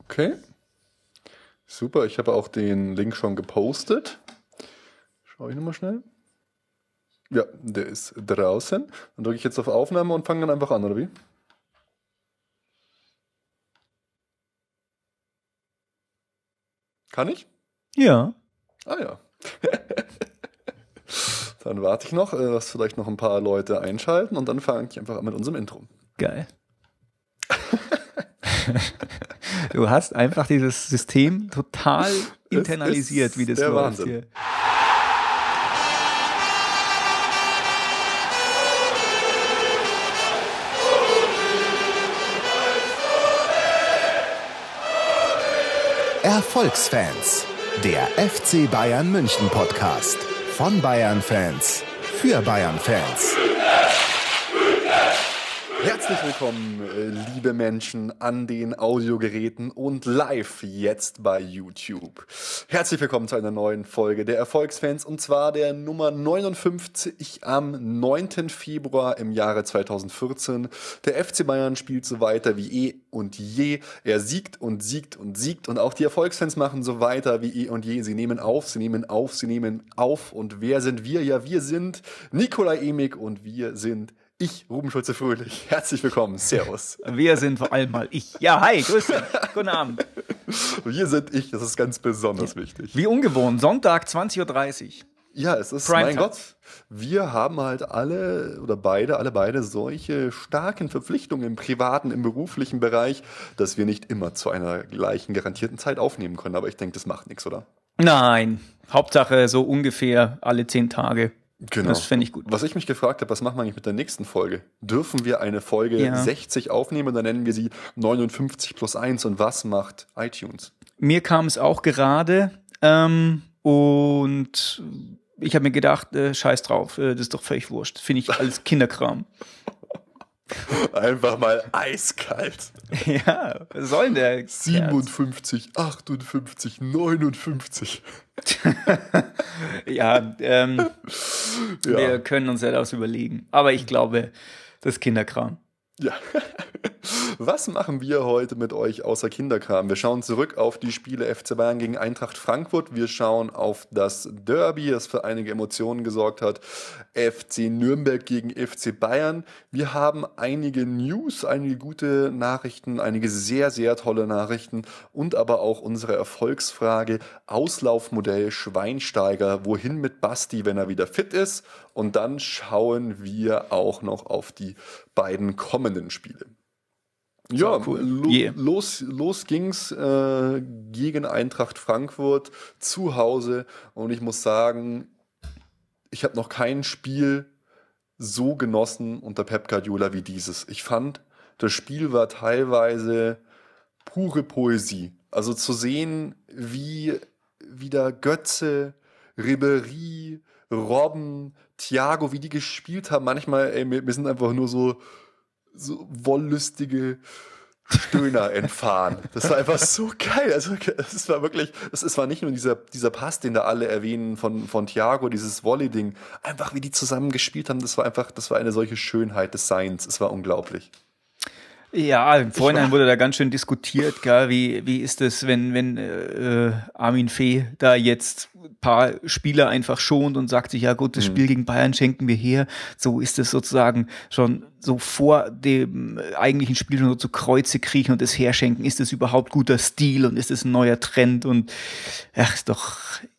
Okay. Super, ich habe auch den Link schon gepostet. Schau ich nochmal schnell. Ja, der ist draußen. Dann drücke ich jetzt auf Aufnahme und fange dann einfach an, oder wie? Kann ich? Ja. Ah ja. dann warte ich noch, äh, dass vielleicht noch ein paar Leute einschalten und dann fange ich einfach an mit unserem Intro. Geil. du hast einfach dieses System total internalisiert, wie das der läuft Wahnsinn. hier. Erfolgsfans, der FC Bayern München Podcast von Bayern Fans für Bayern Fans. Herzlich willkommen, äh, liebe Menschen an den Audiogeräten und live jetzt bei YouTube. Herzlich willkommen zu einer neuen Folge der Erfolgsfans und zwar der Nummer 59 am 9. Februar im Jahre 2014. Der FC Bayern spielt so weiter wie eh und je. Er siegt und siegt und siegt und auch die Erfolgsfans machen so weiter wie eh und je. Sie nehmen auf, sie nehmen auf, sie nehmen auf und wer sind wir? Ja, wir sind Nikolai Emig und wir sind ich, Ruben Schulze-Fröhlich. Herzlich willkommen. Servus. Wir sind vor allem mal ich. Ja, hi, grüß dich. Guten Abend. Wir sind ich. Das ist ganz besonders wichtig. Wie ungewohnt, Sonntag 20.30 Uhr. Ja, es ist, Prime mein Time. Gott, wir haben halt alle oder beide, alle beide solche starken Verpflichtungen im privaten, im beruflichen Bereich, dass wir nicht immer zu einer gleichen garantierten Zeit aufnehmen können. Aber ich denke, das macht nichts, oder? Nein, Hauptsache so ungefähr alle zehn Tage. Genau. Das fände ich gut. Was ich mich gefragt habe, was machen wir eigentlich mit der nächsten Folge? Dürfen wir eine Folge Ja. 60 aufnehmen? Dann nennen wir sie 59 plus 1. Und was macht iTunes? Mir kam es auch gerade ähm, und ich habe mir gedacht, äh, scheiß drauf, äh, das ist doch völlig wurscht. Finde ich alles Kinderkram. Einfach mal eiskalt. ja, was soll denn der? Kerl? 57, 58, 59. Ja, ähm, Ja. wir können uns ja das überlegen. Aber ich glaube, das ist Kinderkram. Ja. Was machen wir heute mit euch außer Kinderkram? Wir schauen zurück auf die Spiele FC Bayern gegen Eintracht Frankfurt. Wir schauen auf das Derby, das für einige Emotionen gesorgt hat. FC Nürnberg gegen FC Bayern. Wir haben einige News, einige gute Nachrichten, einige sehr, sehr tolle Nachrichten und aber auch unsere Erfolgsfrage Auslaufmodell Schweinsteiger. Wohin mit Basti, wenn er wieder fit ist? Und dann schauen wir auch noch auf die beiden kommenden Spiele. Ja, cool. lo Yeah. los, los ging's äh, gegen Eintracht Frankfurt zu Hause und ich muss sagen, ich habe noch kein Spiel so genossen unter Pep Guardiola wie dieses. Ich fand, das Spiel war teilweise pure Poesie. Also zu sehen, wie wieder Götze, Ribery, Robben, Thiago, wie die gespielt haben. Manchmal, ey, mir, mir sind einfach nur so, so wollüstige Stöhner entfahren. Das war einfach so geil. Also es war wirklich, es war nicht nur dieser, dieser Pass, den da alle erwähnen von, von Thiago, dieses Volley-Ding. Einfach wie die zusammen gespielt haben, das war einfach, das war eine solche Schönheit des Seins. Es war unglaublich. Ja, im Vorhinein wurde da ganz schön diskutiert, gell? Wie, wie ist es, wenn, wenn äh, Armin Fee da jetzt ein paar Spieler einfach schont und sagt sich, ja gut, das Spiel gegen Bayern schenken wir her. So ist es sozusagen schon so vor dem eigentlichen Spiel schon so zu Kreuze kriechen und das herschenken. Ist das überhaupt guter Stil und ist das ein neuer Trend? Und ach, ist doch,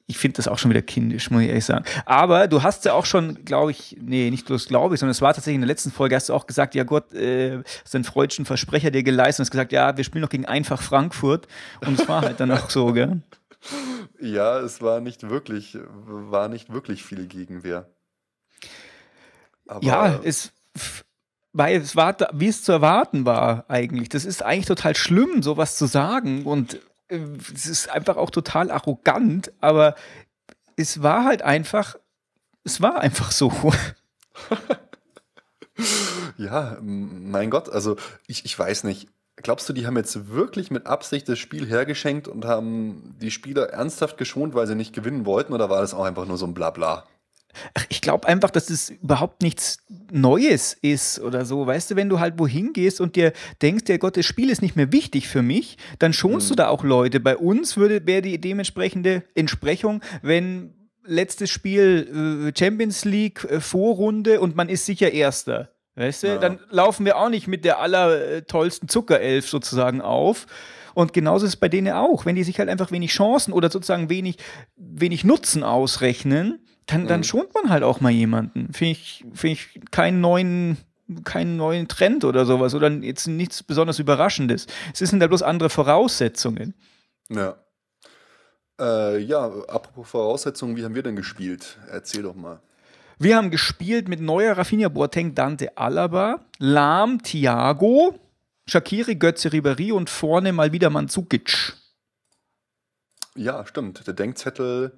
ich finde das auch schon wieder kindisch, muss ich ehrlich sagen. Aber du hast ja auch schon, glaube ich, nee, nicht bloß glaube ich, sondern es war tatsächlich in der letzten Folge, hast du auch gesagt, ja Gott, äh, hast einen freudschen Versprecher dir geleistet und hast gesagt, ja, wir spielen noch gegen Einfach Frankfurt. Und es war halt dann auch so, gell? Ja, es war nicht wirklich, war nicht wirklich viel Gegenwehr. Aber Ja, es, weil es war, wie es zu erwarten war eigentlich. Das ist eigentlich total schlimm, sowas zu sagen und es ist einfach auch total arrogant, aber es war halt einfach, es war einfach so. Ja, mein Gott, also ich, ich weiß nicht. Glaubst du, die haben jetzt wirklich mit Absicht das Spiel hergeschenkt und haben die Spieler ernsthaft geschont, weil sie nicht gewinnen wollten, oder war das auch einfach nur so ein Blabla? Ach, ich glaube einfach, dass es überhaupt nichts Neues ist oder so. Weißt du, wenn du halt wohin gehst und dir denkst, der Gott, das Spiel ist nicht mehr wichtig für mich, dann schonst mhm. du da auch Leute. Bei uns würde wäre die dementsprechende Entsprechung, wenn letztes Spiel äh, Champions League äh, Vorrunde und man ist sicher Erster. Weißt du, ja. dann laufen wir auch nicht mit der allertollsten Zuckerelf sozusagen auf. Und genauso ist es bei denen auch. Wenn die sich halt einfach wenig Chancen oder sozusagen wenig, wenig Nutzen ausrechnen, dann, mhm. dann schont man halt auch mal jemanden. Finde ich, finde ich keinen neuen, keinen neuen Trend oder sowas oder jetzt nichts besonders Überraschendes. Es sind halt bloß andere Voraussetzungen. Ja. Äh, ja, apropos Voraussetzungen, wie haben wir denn gespielt? Erzähl doch mal. Wir haben gespielt mit neuer Rafinha Boateng, Dante Alaba, Lahm, Thiago, Shakiri, Götze, Ribéry und vorne mal wieder Mandzukic. Ja, stimmt. Der Denkzettel,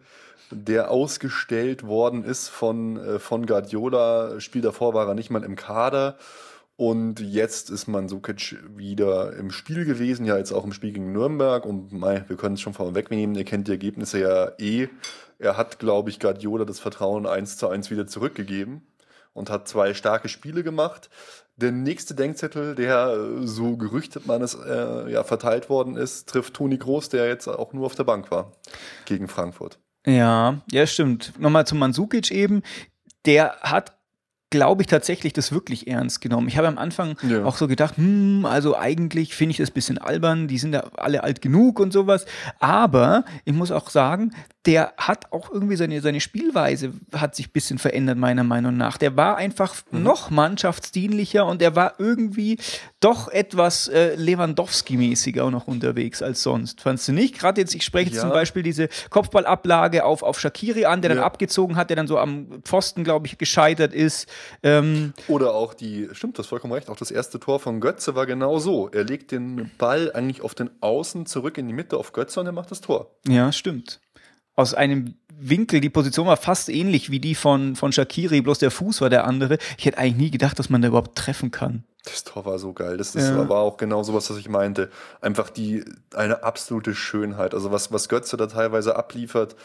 der ausgestellt worden ist von, äh, von Guardiola, Spiel davor war er nicht mal im Kader. Und jetzt ist Mandzukic wieder im Spiel gewesen, ja jetzt auch im Spiel gegen Nürnberg. Und mei, wir können es schon vorweg nehmen, ihr kennt die Ergebnisse ja eh. Er hat, glaube ich, Guardiola das Vertrauen eins zu eins wieder zurückgegeben und hat zwei starke Spiele gemacht. Der nächste Denkzettel, der äh, so gerüchtet man es äh, ja verteilt worden ist, trifft Toni Groß, der jetzt auch nur auf der Bank war gegen Frankfurt. Ja, ja, stimmt. Nochmal zu Mandzukic eben. Der hat glaube ich, tatsächlich das wirklich ernst genommen. Ich habe am Anfang ja. auch so gedacht, hm, also eigentlich finde ich das ein bisschen albern, die sind ja alle alt genug und sowas. Aber ich muss auch sagen, der hat auch irgendwie seine, seine Spielweise hat sich ein bisschen verändert, meiner Meinung nach. Der war einfach mhm. noch mannschaftsdienlicher und er war irgendwie doch etwas äh, Lewandowski-mäßiger auch noch unterwegs als sonst. Fandst du nicht? Gerade jetzt, ich spreche ja. zum Beispiel diese Kopfballablage auf, auf Shakiri an, der ja. dann abgezogen hat, der dann so am Pfosten, glaube ich, gescheitert ist. Ähm, Oder auch die, stimmt, das vollkommen recht, auch das erste Tor von Götze war genau so. Er legt den Ball eigentlich auf den Außen zurück in die Mitte auf Götze und er macht das Tor. Ja, stimmt aus einem Winkel, die Position war fast ähnlich wie die von, von Shakiri, bloß der Fuß war der andere. Ich hätte eigentlich nie gedacht, dass man da überhaupt treffen kann. Das Tor war so geil. Das, das ja. war auch genau so was, was ich meinte. Einfach die, eine absolute Schönheit. Also was, was Götze da teilweise abliefert,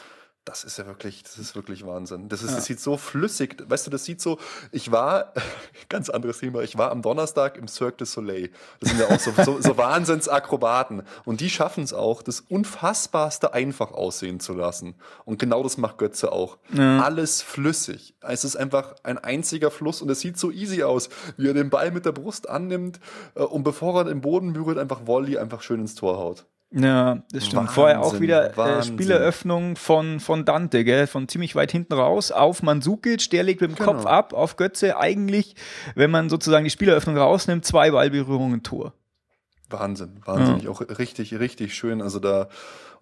das ist ja wirklich, das ist wirklich Wahnsinn. Das, ist, ja. das sieht so flüssig, weißt du, das sieht so, ich war, ganz anderes Thema, ich war am Donnerstag im Cirque du Soleil. Das sind ja auch so, so, so Wahnsinnsakrobaten. Und die schaffen es auch, das Unfassbarste einfach aussehen zu lassen. Und genau das macht Götze auch. Ja. Alles flüssig. Es ist einfach ein einziger Fluss und es sieht so easy aus, wie er den Ball mit der Brust annimmt äh, und bevor er den Boden berührt, einfach Volley einfach schön ins Tor haut. Ja, das stimmt. Wahnsinn, Vorher auch wieder äh, Spieleröffnung von, von Dante, gell? von ziemlich weit hinten raus auf Mandzukic, der legt mit dem genau. Kopf ab auf Götze. Eigentlich, wenn man sozusagen die Spieleröffnung rausnimmt, zwei Ballberührungen Tor. Wahnsinn, wahnsinnig, ja. auch richtig, richtig schön. Also da,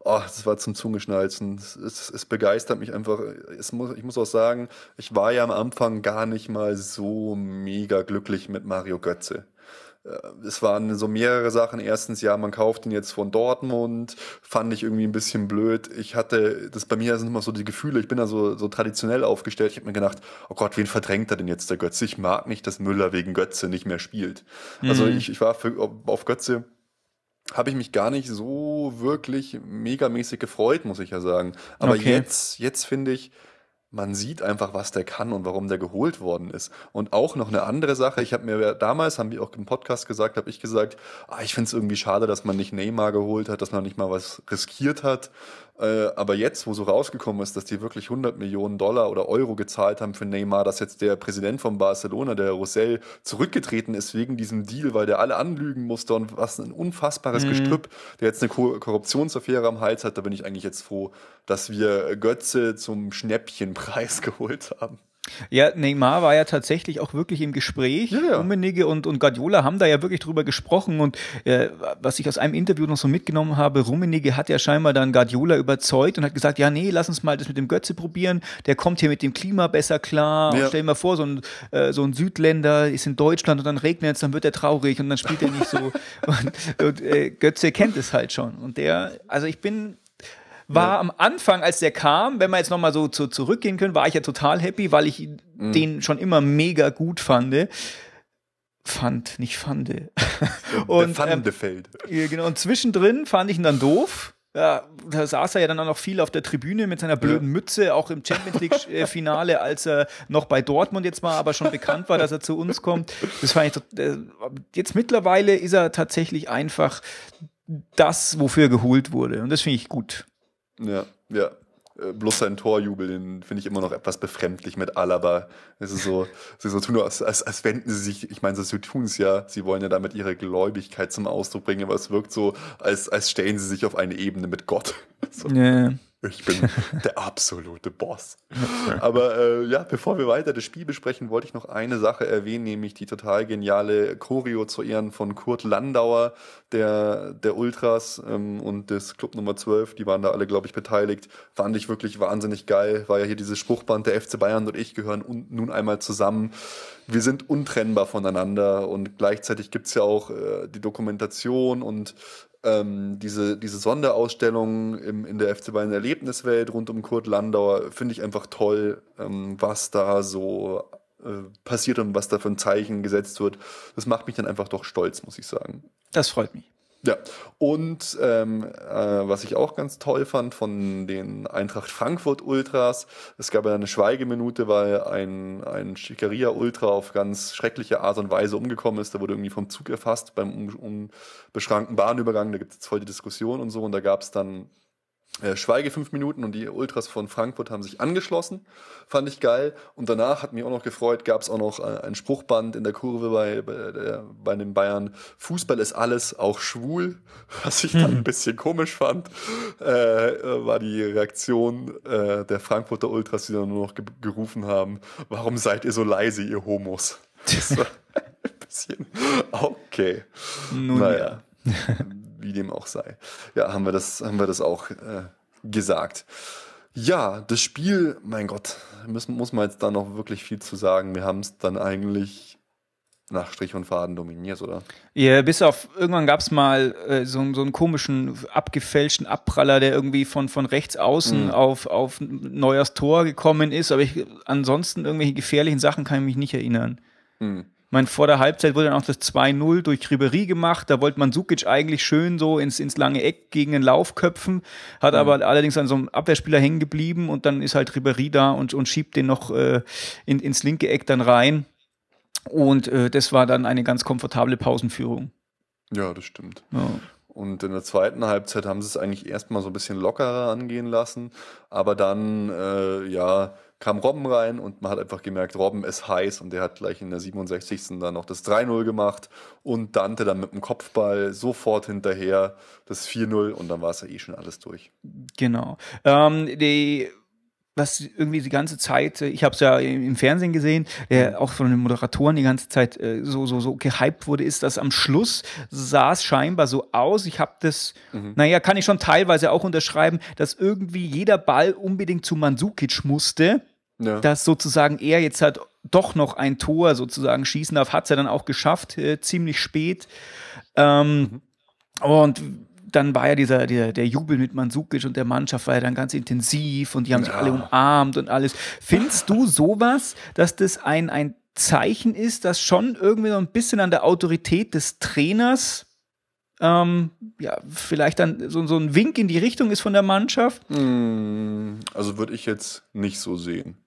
oh, das war zum Zungeschnalzen. Es, es, es begeistert mich einfach. Es muss, ich muss auch sagen, ich war ja am Anfang gar nicht mal so mega glücklich mit Mario Götze. Äh, es waren so mehrere Sachen. Erstens, ja, man kauft ihn jetzt von Dortmund, fand ich irgendwie ein bisschen blöd. Ich hatte, das bei mir sind immer so die Gefühle, ich bin da so, so traditionell aufgestellt. Ich habe mir gedacht, oh Gott, wen verdrängt er denn jetzt der Götze? Ich mag nicht, dass Müller wegen Götze nicht mehr spielt. Also mhm. Also ich, ich war für, auf Götze habe ich mich gar nicht so wirklich megamäßig gefreut, muss ich ja sagen. Aber okay. jetzt, jetzt finde ich, man sieht einfach, was der kann und warum der geholt worden ist. Und auch noch eine andere Sache, ich habe mir damals, haben wir auch im Podcast gesagt, habe ich gesagt, ah, ich finde es irgendwie schade, dass man nicht Neymar geholt hat, dass man nicht mal was riskiert hat. Äh, aber jetzt, wo so rausgekommen ist, dass die wirklich 100 Millionen Dollar oder Euro gezahlt haben für Neymar, dass jetzt der Präsident von Barcelona, der Roussel, zurückgetreten ist wegen diesem Deal, weil der alle anlügen musste und was ein unfassbares mhm. Gestrüpp, der jetzt eine Korruptionsaffäre am Hals hat, da bin ich eigentlich jetzt froh, dass wir Götze zum Schnäppchenpreis geholt haben. Ja, Neymar war ja tatsächlich auch wirklich im Gespräch. Ja, ja. Rummenigge und, und Guardiola haben da ja wirklich drüber gesprochen. Und äh, was ich aus einem Interview noch so mitgenommen habe, Rummenigge hat ja scheinbar dann Guardiola überzeugt und hat gesagt, ja, nee, lass uns mal das mit dem Götze probieren. Der kommt hier mit dem Klima besser klar. Ja. Stell dir mal vor, so ein, äh, so ein Südländer ist in Deutschland und dann regnet es, dann wird er traurig und dann spielt er nicht so. und, und äh, Götze kennt es halt schon. Und der, also ich bin war ja. am Anfang, als der kam, wenn wir jetzt nochmal so zu, zurückgehen können, war ich ja total happy, weil ich mhm. den schon immer mega gut fand. Fand, nicht fande. und, Fandefeld. Ähm, genau, und zwischendrin fand ich ihn dann doof. ja, da saß er ja dann auch noch viel auf der Tribüne mit seiner blöden ja. Mütze, auch im Champions League-Finale, als er noch bei Dortmund jetzt war, aber schon bekannt war, dass er zu uns kommt. Das fand ich, äh, jetzt mittlerweile ist er tatsächlich einfach das, wofür er geholt wurde. Und das finde ich gut. Ja, ja. Äh, bloß sein Torjubel, den finde ich immer noch etwas befremdlich mit Alaba. Es ist so, sie so tun, als, als, als wenden sie sich, ich meine, sie tun es ja, sie wollen ja damit ihre Gläubigkeit zum Ausdruck bringen, aber es wirkt so, als, als stellen sie sich auf eine Ebene mit Gott. So. Yeah. Ich bin der absolute Boss. Aber äh, ja, bevor wir weiter das Spiel besprechen, wollte ich noch eine Sache erwähnen, nämlich die total geniale Choreo zu Ehren von Kurt Landauer, der, der Ultras ähm, und des Club Nummer 12. Die waren da alle, glaube ich, beteiligt. Fand ich wirklich wahnsinnig geil. War ja hier dieses Spruchband, der FC Bayern und ich gehören nun einmal zusammen. Wir sind untrennbar voneinander und gleichzeitig gibt's ja auch äh, die Dokumentation und ähm, diese, diese Sonderausstellung im, in der FC Bayern Erlebniswelt rund um Kurt Landauer finde ich einfach toll, ähm, was da so äh, passiert und was da für ein Zeichen gesetzt wird. Das macht mich dann einfach doch stolz, muss ich sagen. Das freut mich. Ja, und ähm, äh, was ich auch ganz toll fand von den Eintracht Frankfurt Ultras, es gab ja eine Schweigeminute, weil ein, ein Schickeria Ultra auf ganz schreckliche Art und Weise umgekommen ist. Der wurde irgendwie vom Zug erfasst beim unbeschrankten Bahnübergang. Da gibt es voll die Diskussion und so. Und da gab es dann Schweige fünf Minuten und die Ultras von Frankfurt haben sich angeschlossen. Fand ich geil. Und danach hat mich auch noch gefreut, gab es auch noch äh, ein Spruchband in der Kurve bei, bei, der, bei den Bayern. Fußball ist alles, auch schwul. Was ich dann ein bisschen komisch fand, äh, war die Reaktion äh, der Frankfurter Ultras, die dann nur noch ge gerufen haben, warum seid ihr so leise, ihr Homos? Das war ein bisschen okay. Nun naja. Ja wie dem auch sei. Ja, haben wir das, haben wir das auch äh, gesagt. Ja, das Spiel, mein Gott, müssen, muss man jetzt da noch wirklich viel zu sagen. Wir haben es dann eigentlich nach Strich und Faden dominiert, oder? Ja, bis auf irgendwann gab es mal äh, so, so einen komischen abgefälschten Abpraller, der irgendwie von, von rechts außen mhm. auf, auf Neuers Tor gekommen ist. Aber ich, ansonsten irgendwelche gefährlichen Sachen kann ich mich nicht erinnern. Mhm meine, vor der Halbzeit wurde dann auch das 2-0 durch Ribery gemacht. Da wollte man Sukic eigentlich schön so ins, ins lange Eck gegen den Lauf köpfen, hat mhm. aber allerdings an so einem Abwehrspieler hängen geblieben und dann ist halt Ribery da und, und schiebt den noch äh, in, ins linke Eck dann rein. Und äh, das war dann eine ganz komfortable Pausenführung. Ja, das stimmt. Ja. Und in der zweiten Halbzeit haben sie es eigentlich erstmal so ein bisschen lockerer angehen lassen. Aber dann, äh, ja, kam Robben rein und man hat einfach gemerkt, Robben ist heiß und der hat gleich in der 67. dann noch das 3-0 gemacht und Dante dann mit dem Kopfball sofort hinterher das 4-0 und dann war es ja eh schon alles durch. Genau. Ähm, die was irgendwie die ganze Zeit, ich habe es ja im Fernsehen gesehen, der mhm. auch von den Moderatoren die ganze Zeit äh, so, so, so gehypt wurde, ist, dass am Schluss sah es scheinbar so aus. Ich habe das, mhm. naja, kann ich schon teilweise auch unterschreiben, dass irgendwie jeder Ball unbedingt zu Mandzukic musste ja. dass sozusagen er jetzt halt doch noch ein Tor sozusagen schießen darf, hat es ja dann auch geschafft, äh, ziemlich spät. Ähm, mhm. Und dann war ja dieser, der, der Jubel mit Mandzukic und der Mannschaft war ja dann ganz intensiv und die haben ja. sich alle umarmt und alles. Findest du sowas, dass das ein, ein Zeichen ist, das schon irgendwie so ein bisschen an der Autorität des Trainers ähm, ja, vielleicht dann so, so ein Wink in die Richtung ist von der Mannschaft? Hm, also würde ich jetzt nicht so sehen.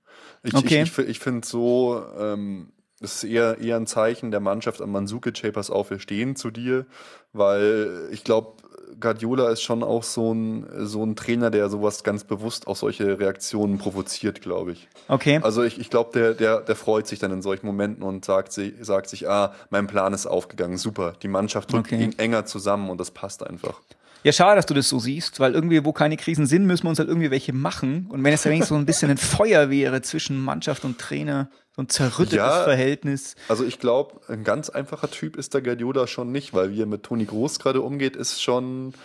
Ich, okay. ich, ich, ich finde so, ähm, das ist eher, eher ein Zeichen der Mannschaft an Mansuke Chapers auf, wir stehen zu dir, weil ich glaube, Guardiola ist schon auch so ein, so ein Trainer, der sowas ganz bewusst auch solche Reaktionen provoziert, glaube ich. Okay. Also ich, ich glaube, der, der, der freut sich dann in solchen Momenten und sagt, sagt sich, ah, mein Plan ist aufgegangen, super. Die Mannschaft drückt okay. enger zusammen und das passt einfach. Ja, schade, dass du das so siehst, weil irgendwie, wo keine Krisen sind, müssen wir uns halt irgendwie welche machen. Und wenn es ja wenigstens so ein bisschen ein Feuer wäre zwischen Mannschaft und Trainer, so ein zerrüttetes ja, Verhältnis. Also ich glaube, ein ganz einfacher Typ ist der Guardiola schon nicht, weil wie er mit Toni Groß gerade umgeht, ist schon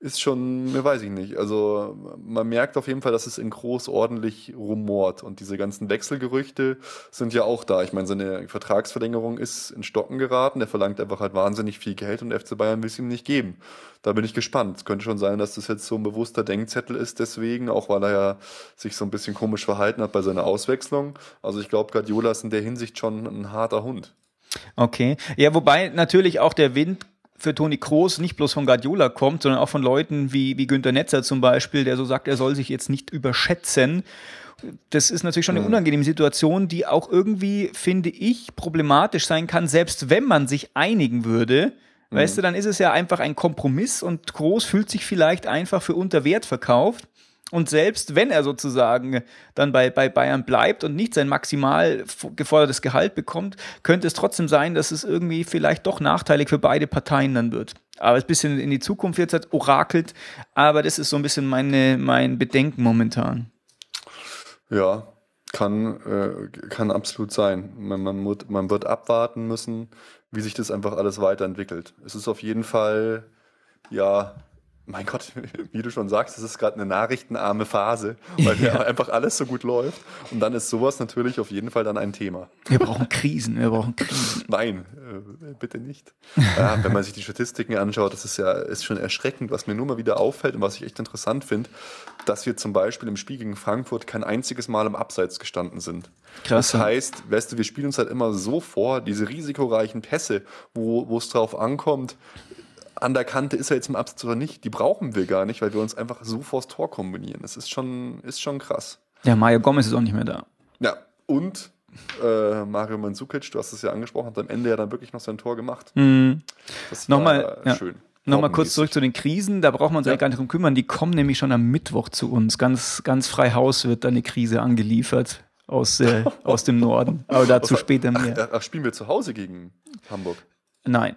ist schon, mehr weiß ich nicht. Also man merkt auf jeden Fall, dass es in groß ordentlich rumort und diese ganzen Wechselgerüchte sind ja auch da. Ich meine, seine Vertragsverlängerung ist in Stocken geraten. Er verlangt einfach halt wahnsinnig viel Geld und der FC Bayern will es ihm nicht geben. Da bin ich gespannt. Es könnte schon sein, dass das jetzt so ein bewusster Denkzettel ist deswegen, auch weil er ja sich so ein bisschen komisch verhalten hat bei seiner Auswechslung. Also ich glaube, Guardiola ist in der Hinsicht schon ein harter Hund. Okay. Ja, wobei natürlich auch der Wind für Toni Kroos nicht bloß von Guardiola kommt, sondern auch von Leuten wie, wie Günter Netzer zum Beispiel, der so sagt, er soll sich jetzt nicht überschätzen. Das ist natürlich schon eine unangenehme Situation, die auch irgendwie, finde ich, problematisch sein kann, selbst wenn man sich einigen würde. Weißt du, dann ist es ja einfach ein Kompromiss und Groß fühlt sich vielleicht einfach für unter Wert verkauft. Und selbst wenn er sozusagen dann bei, bei Bayern bleibt und nicht sein maximal gefordertes Gehalt bekommt, könnte es trotzdem sein, dass es irgendwie vielleicht doch nachteilig für beide Parteien dann wird. Aber es ein bisschen in die Zukunft jetzt hat orakelt, aber das ist so ein bisschen meine, mein Bedenken momentan. Ja, kann, äh, kann absolut sein. Man, man, wird, man wird abwarten müssen, wie sich das einfach alles weiterentwickelt. Es ist auf jeden Fall, ja, mein Gott, wie du schon sagst, es ist gerade eine nachrichtenarme Phase, weil ja. einfach alles so gut läuft. Und dann ist sowas natürlich auf jeden Fall dann ein Thema. Wir brauchen Krisen, wir brauchen Krisen. Nein, äh, bitte nicht. Ja, wenn man sich die Statistiken anschaut, das ist ja ist schon erschreckend, was mir nur mal wieder auffällt und was ich echt interessant finde, dass wir zum Beispiel im Spiel gegen Frankfurt kein einziges Mal im Abseits gestanden sind. Krass. Das heißt, weißt du, wir spielen uns halt immer so vor, diese risikoreichen Pässe, wo es drauf ankommt, an der Kante ist er jetzt im Absatz oder nicht, die brauchen wir gar nicht, weil wir uns einfach so vors Tor kombinieren. Das ist schon, ist schon krass. Ja, Mario Gomez ist auch nicht mehr da. Ja, und äh, Mario Mandzukic, du hast es ja angesprochen, hat am Ende ja dann wirklich noch sein Tor gemacht. Mhm. Das Nochmal, ja. schön. Nochmal kurz zurück zu den Krisen, da braucht man sich ja. gar nicht drum kümmern. Die kommen nämlich schon am Mittwoch zu uns. Ganz, ganz frei Haus wird da eine Krise angeliefert aus, äh, aus dem Norden. Aber dazu später mehr. Ach, ach, spielen wir zu Hause gegen Hamburg? Nein.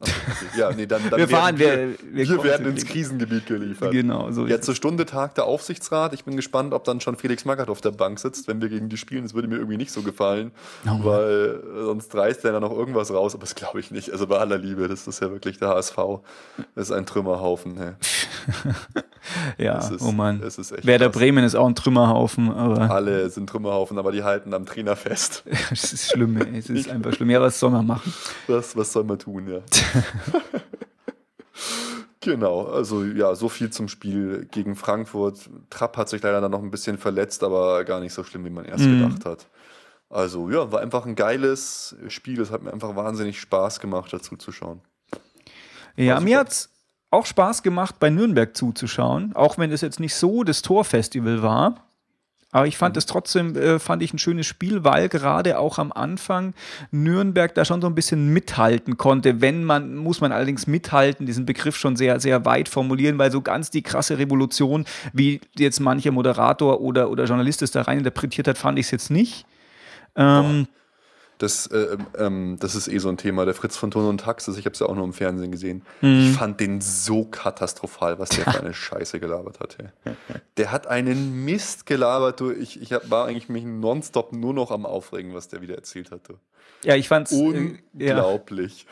Okay. Ja, nee, dann, dann wir fahren, wir, wir, wir werden ins Krisengebiet geliefert. Genau, so Jetzt zur Stunde tagt der Aufsichtsrat. Ich bin gespannt, ob dann schon Felix Magath auf der Bank sitzt, wenn wir gegen die spielen. Das würde mir irgendwie nicht so gefallen, oh weil sonst reißt er dann noch irgendwas raus, aber das glaube ich nicht. Also bei aller Liebe, das ist ja wirklich der HSV. Das ist ein Trümmerhaufen. Hey. ja, ist, oh Mann. Werder krass. Bremen ist auch ein Trümmerhaufen. Aber Alle sind Trümmerhaufen, aber die halten am Trainer fest. Es ist schlimm, ey. es ist einfach schlimm. Ja, was soll man machen? Was, was soll man tun, ja. genau, also ja, so viel zum Spiel gegen Frankfurt. Trapp hat sich leider dann noch ein bisschen verletzt, aber gar nicht so schlimm, wie man erst mhm. gedacht hat. Also ja, war einfach ein geiles Spiel. Es hat mir einfach wahnsinnig Spaß gemacht, dazu zu schauen. Ja, mir hat es auch Spaß gemacht, bei Nürnberg zuzuschauen, auch wenn es jetzt nicht so das Torfestival war. Aber ich fand es trotzdem, äh, fand ich ein schönes Spiel, weil gerade auch am Anfang Nürnberg da schon so ein bisschen mithalten konnte. Wenn man, muss man allerdings mithalten, diesen Begriff schon sehr, sehr weit formulieren, weil so ganz die krasse Revolution, wie jetzt mancher Moderator oder, oder Journalist es da rein interpretiert hat, fand ich es jetzt nicht. Ähm, das, äh, ähm, das ist eh so ein Thema. Der Fritz von Ton und Taxis, ich habe es ja auch nur im Fernsehen gesehen. Mhm. Ich fand den so katastrophal, was der für eine Scheiße gelabert hat. Hey. Der hat einen Mist gelabert. Du. Ich, ich hab, war eigentlich mich nonstop nur noch am Aufregen, was der wieder erzählt hatte. Ja, ich fand's unglaublich.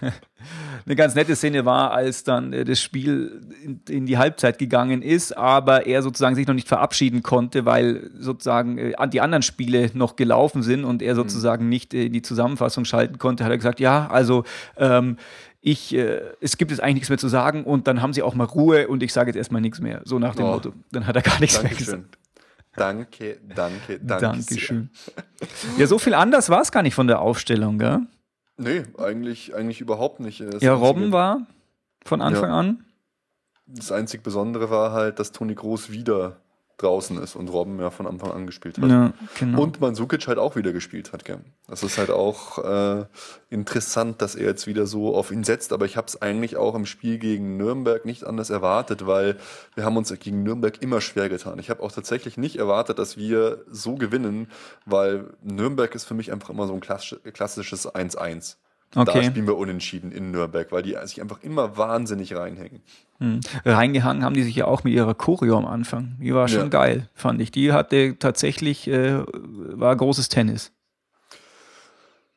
Äh, ja. Eine ganz nette Szene war, als dann äh, das Spiel in, in, die Halbzeit gegangen ist, aber er sozusagen sich noch nicht verabschieden konnte, weil sozusagen äh, die anderen Spiele noch gelaufen sind und er mhm. sozusagen mhm. nicht äh, die Zusammenfassung schalten konnte, hat er gesagt, ja, also ähm, ich, äh, es gibt jetzt eigentlich nichts mehr zu sagen und dann haben sie auch mal Ruhe und ich sage jetzt erstmal nichts mehr. So nach dem oh. Motto. Dann hat er gar nichts Dankeschön. mehr gesagt. Danke, danke, danke. Dankeschön. Ja, so viel anders war es gar nicht von der Aufstellung, gell? Nee, eigentlich, eigentlich überhaupt nicht. Das ja, Robben war von Anfang ja. an. Das einzig Besondere war halt, dass Toni Groß wieder draußen ist und Robben ja von Anfang an gespielt hat. Ja, genau. Und Mansukic halt auch wieder gespielt hat. Gell? Das ist halt auch äh, interessant, dass er jetzt wieder so auf ihn setzt. Aber ich habe es eigentlich auch im Spiel gegen Nürnberg nicht anders erwartet, weil wir haben uns gegen Nürnberg immer schwer getan. Ich habe auch tatsächlich nicht erwartet, dass wir so gewinnen, weil Nürnberg ist für mich einfach immer so ein klassisches 1-1. Okay. Da spielen wir unentschieden in Nürnberg, weil die sich einfach immer wahnsinnig reinhängen. Hm. Reingehangen haben die sich ja auch mit ihrer Choreo am Anfang. Die war schon ja. geil, fand ich. Die hatte tatsächlich, äh, war großes Tennis.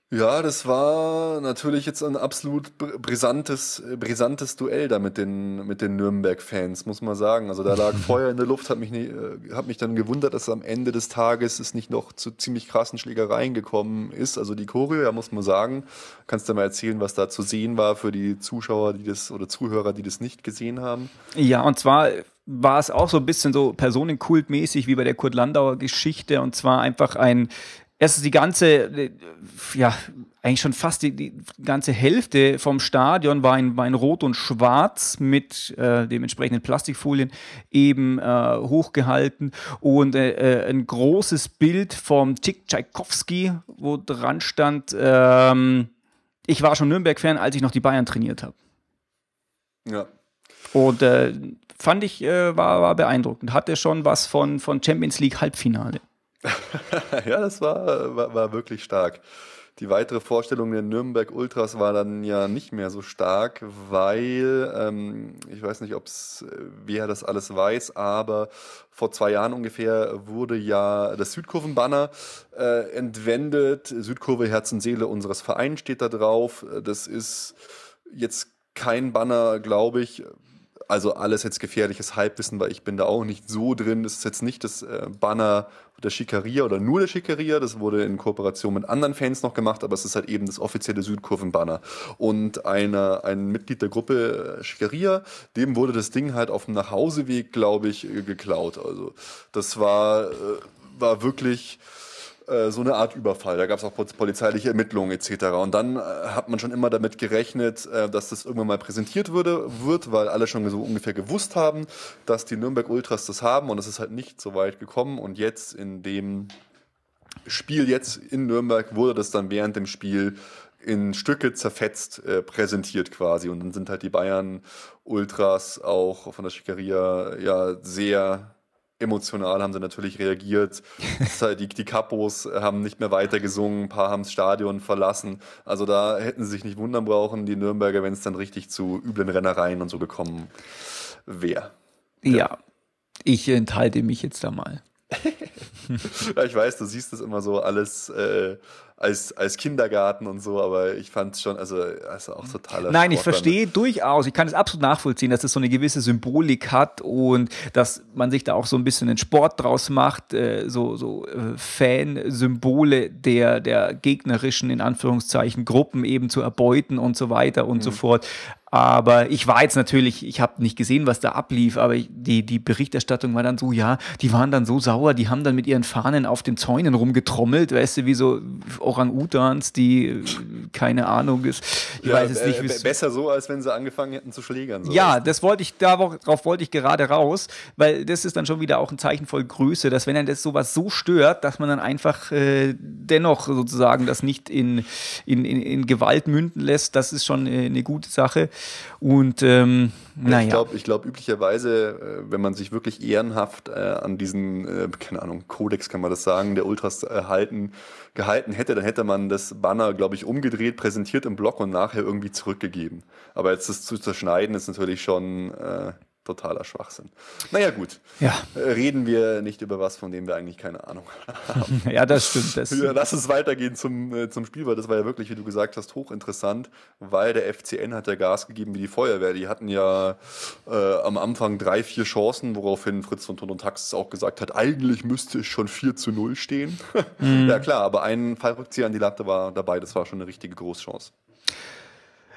Ja, das war natürlich jetzt ein absolut brisantes, brisantes Duell da mit den, mit den Nürnberg-Fans, muss man sagen. Also da lag Feuer in der Luft, hat mich, nie, äh, hat mich dann gewundert, dass am Ende des Tages es nicht noch zu ziemlich krassen Schlägereien gekommen ist. Also die Choreo, ja, muss man sagen. Kannst du mal erzählen, was da zu sehen war für die Zuschauer, die das oder Zuhörer, die das nicht gesehen haben? Ja, und zwar war es auch so ein bisschen so personenkultmäßig wie bei der Kurt Landauer Geschichte und zwar einfach ein erst die ganze, ja, eigentlich schon fast die, die ganze Hälfte vom Stadion war in, war in Rot und Schwarz mit äh, dementsprechenden Plastikfolien eben äh, hochgehalten und äh, äh ein großes Bild vom Tick Tchaikovsky, wo dran stand, ähm, ich war schon Nürnberg-Fan, als ich noch die Bayern trainiert habe. Ja. Und äh, fand ich, äh, war, war beeindruckend. Hatte schon was von, von Champions League Halbfinale. ja, das war, war, war wirklich stark. Die weitere Vorstellung der Nürnberg Ultras war dann ja nicht mehr so stark, weil ähm, ich weiß nicht, ob's wer das alles weiß, aber vor zwei Jahren ungefähr wurde ja das Südkurvenbanner äh, entwendet. Südkurve Herz und Seele unseres Vereins steht da drauf. Das ist jetzt kein Banner, glaube ich, also alles jetzt gefährliches Halbwissen, weil ich bin da auch nicht so drin. Das ist jetzt nicht das äh, Banner der Schickeria oder nur der Schickeria. Das wurde in Kooperation mit anderen Fans noch gemacht, aber es ist halt eben das offizielle Südkurvenbanner. Und einer, ein Mitglied der Gruppe äh, Schickeria, dem wurde das Ding halt auf dem Nachhauseweg, glaube ich, äh, geklaut. Also das war, war wirklich äh, so eine Art Überfall. Da gab es auch polizeiliche Ermittlungen etc. Und dann äh, hat man schon immer damit gerechnet, äh, dass das irgendwann mal präsentiert würde, wird, weil alle schon so ungefähr gewusst haben, dass die Nürnberg Ultras das haben und es ist halt nicht so weit gekommen. Und jetzt in dem Spiel jetzt in Nürnberg wurde das dann während dem Spiel in Stücke zerfetzt äh, präsentiert quasi. Und dann sind halt die Bayern Ultras auch von der Schickeria ja sehr emotional haben sie natürlich reagiert. Die, die Kapos haben nicht mehr weiter gesungen, ein paar haben das Stadion verlassen. Also da hätten sie sich nicht wundern brauchen, die Nürnberger, wenn es dann richtig zu üblen Rennereien und so gekommen wäre. Ja. ja, ich enthalte mich jetzt da mal. ja, ich weiß, du siehst das immer so alles äh, als, als Kindergarten und so, aber ich fand es schon, also, also auch totaler Nein, ich verstehe durchaus, ich kann es absolut nachvollziehen, dass es so eine gewisse Symbolik hat und dass man sich da auch so ein bisschen einen Sport draus macht, äh, so, so äh, Fansymbole der, der gegnerischen, in Anführungszeichen, Gruppen eben zu erbeuten und so weiter und mhm. so fort. Aber ich war jetzt natürlich, ich habe nicht gesehen, was da ablief, aber die, die Berichterstattung war dann so, ja, die waren dann so sauer, die haben dann mit ihren Fahnen auf den Zäunen rumgetrommelt, weißt du, wie so Orang-Utans, die keine Ahnung ist. Ich ja, weiß es nicht. Äh, besser so, als wenn sie angefangen hätten zu schlägern. So ja, das wollte ich, darauf wollte ich gerade raus, weil das ist dann schon wieder auch ein Zeichen voll Größe, dass wenn dann das sowas so stört, dass man dann einfach äh, dennoch sozusagen das nicht in, in, in, in Gewalt münden lässt, das ist schon äh, eine gute Sache. Und ähm, naja. Ich glaube, ich glaub, üblicherweise, äh, wenn man sich wirklich ehrenhaft äh, an diesen, äh, keine Ahnung, Kodex kann man das sagen, der Ultras äh, halten, gehalten hätte, dann hätte man das Banner, glaube ich, umgedreht, präsentiert im Blog und nachher irgendwie zurückgegeben. Aber jetzt das zu zerschneiden ist natürlich schon äh, totaler Schwachsinn. Naja, gut. Ja. Reden wir nicht über was, von dem wir eigentlich keine Ahnung haben. ja, das stimmt. Das ja, lass uns weitergehen zum, äh, zum Spiel, weil das war ja wirklich, wie du gesagt hast, hochinteressant, weil der FCN hat ja Gas gegeben wie die Feuerwehr. Die hatten ja äh, am Anfang drei, vier Chancen, woraufhin Fritz von Ton und Taxis auch gesagt hat, eigentlich müsste es schon 4 zu 0 stehen. Mhm. ja, klar, aber ein Fallrückzieher an die Latte war dabei, das war schon eine richtige Großchance.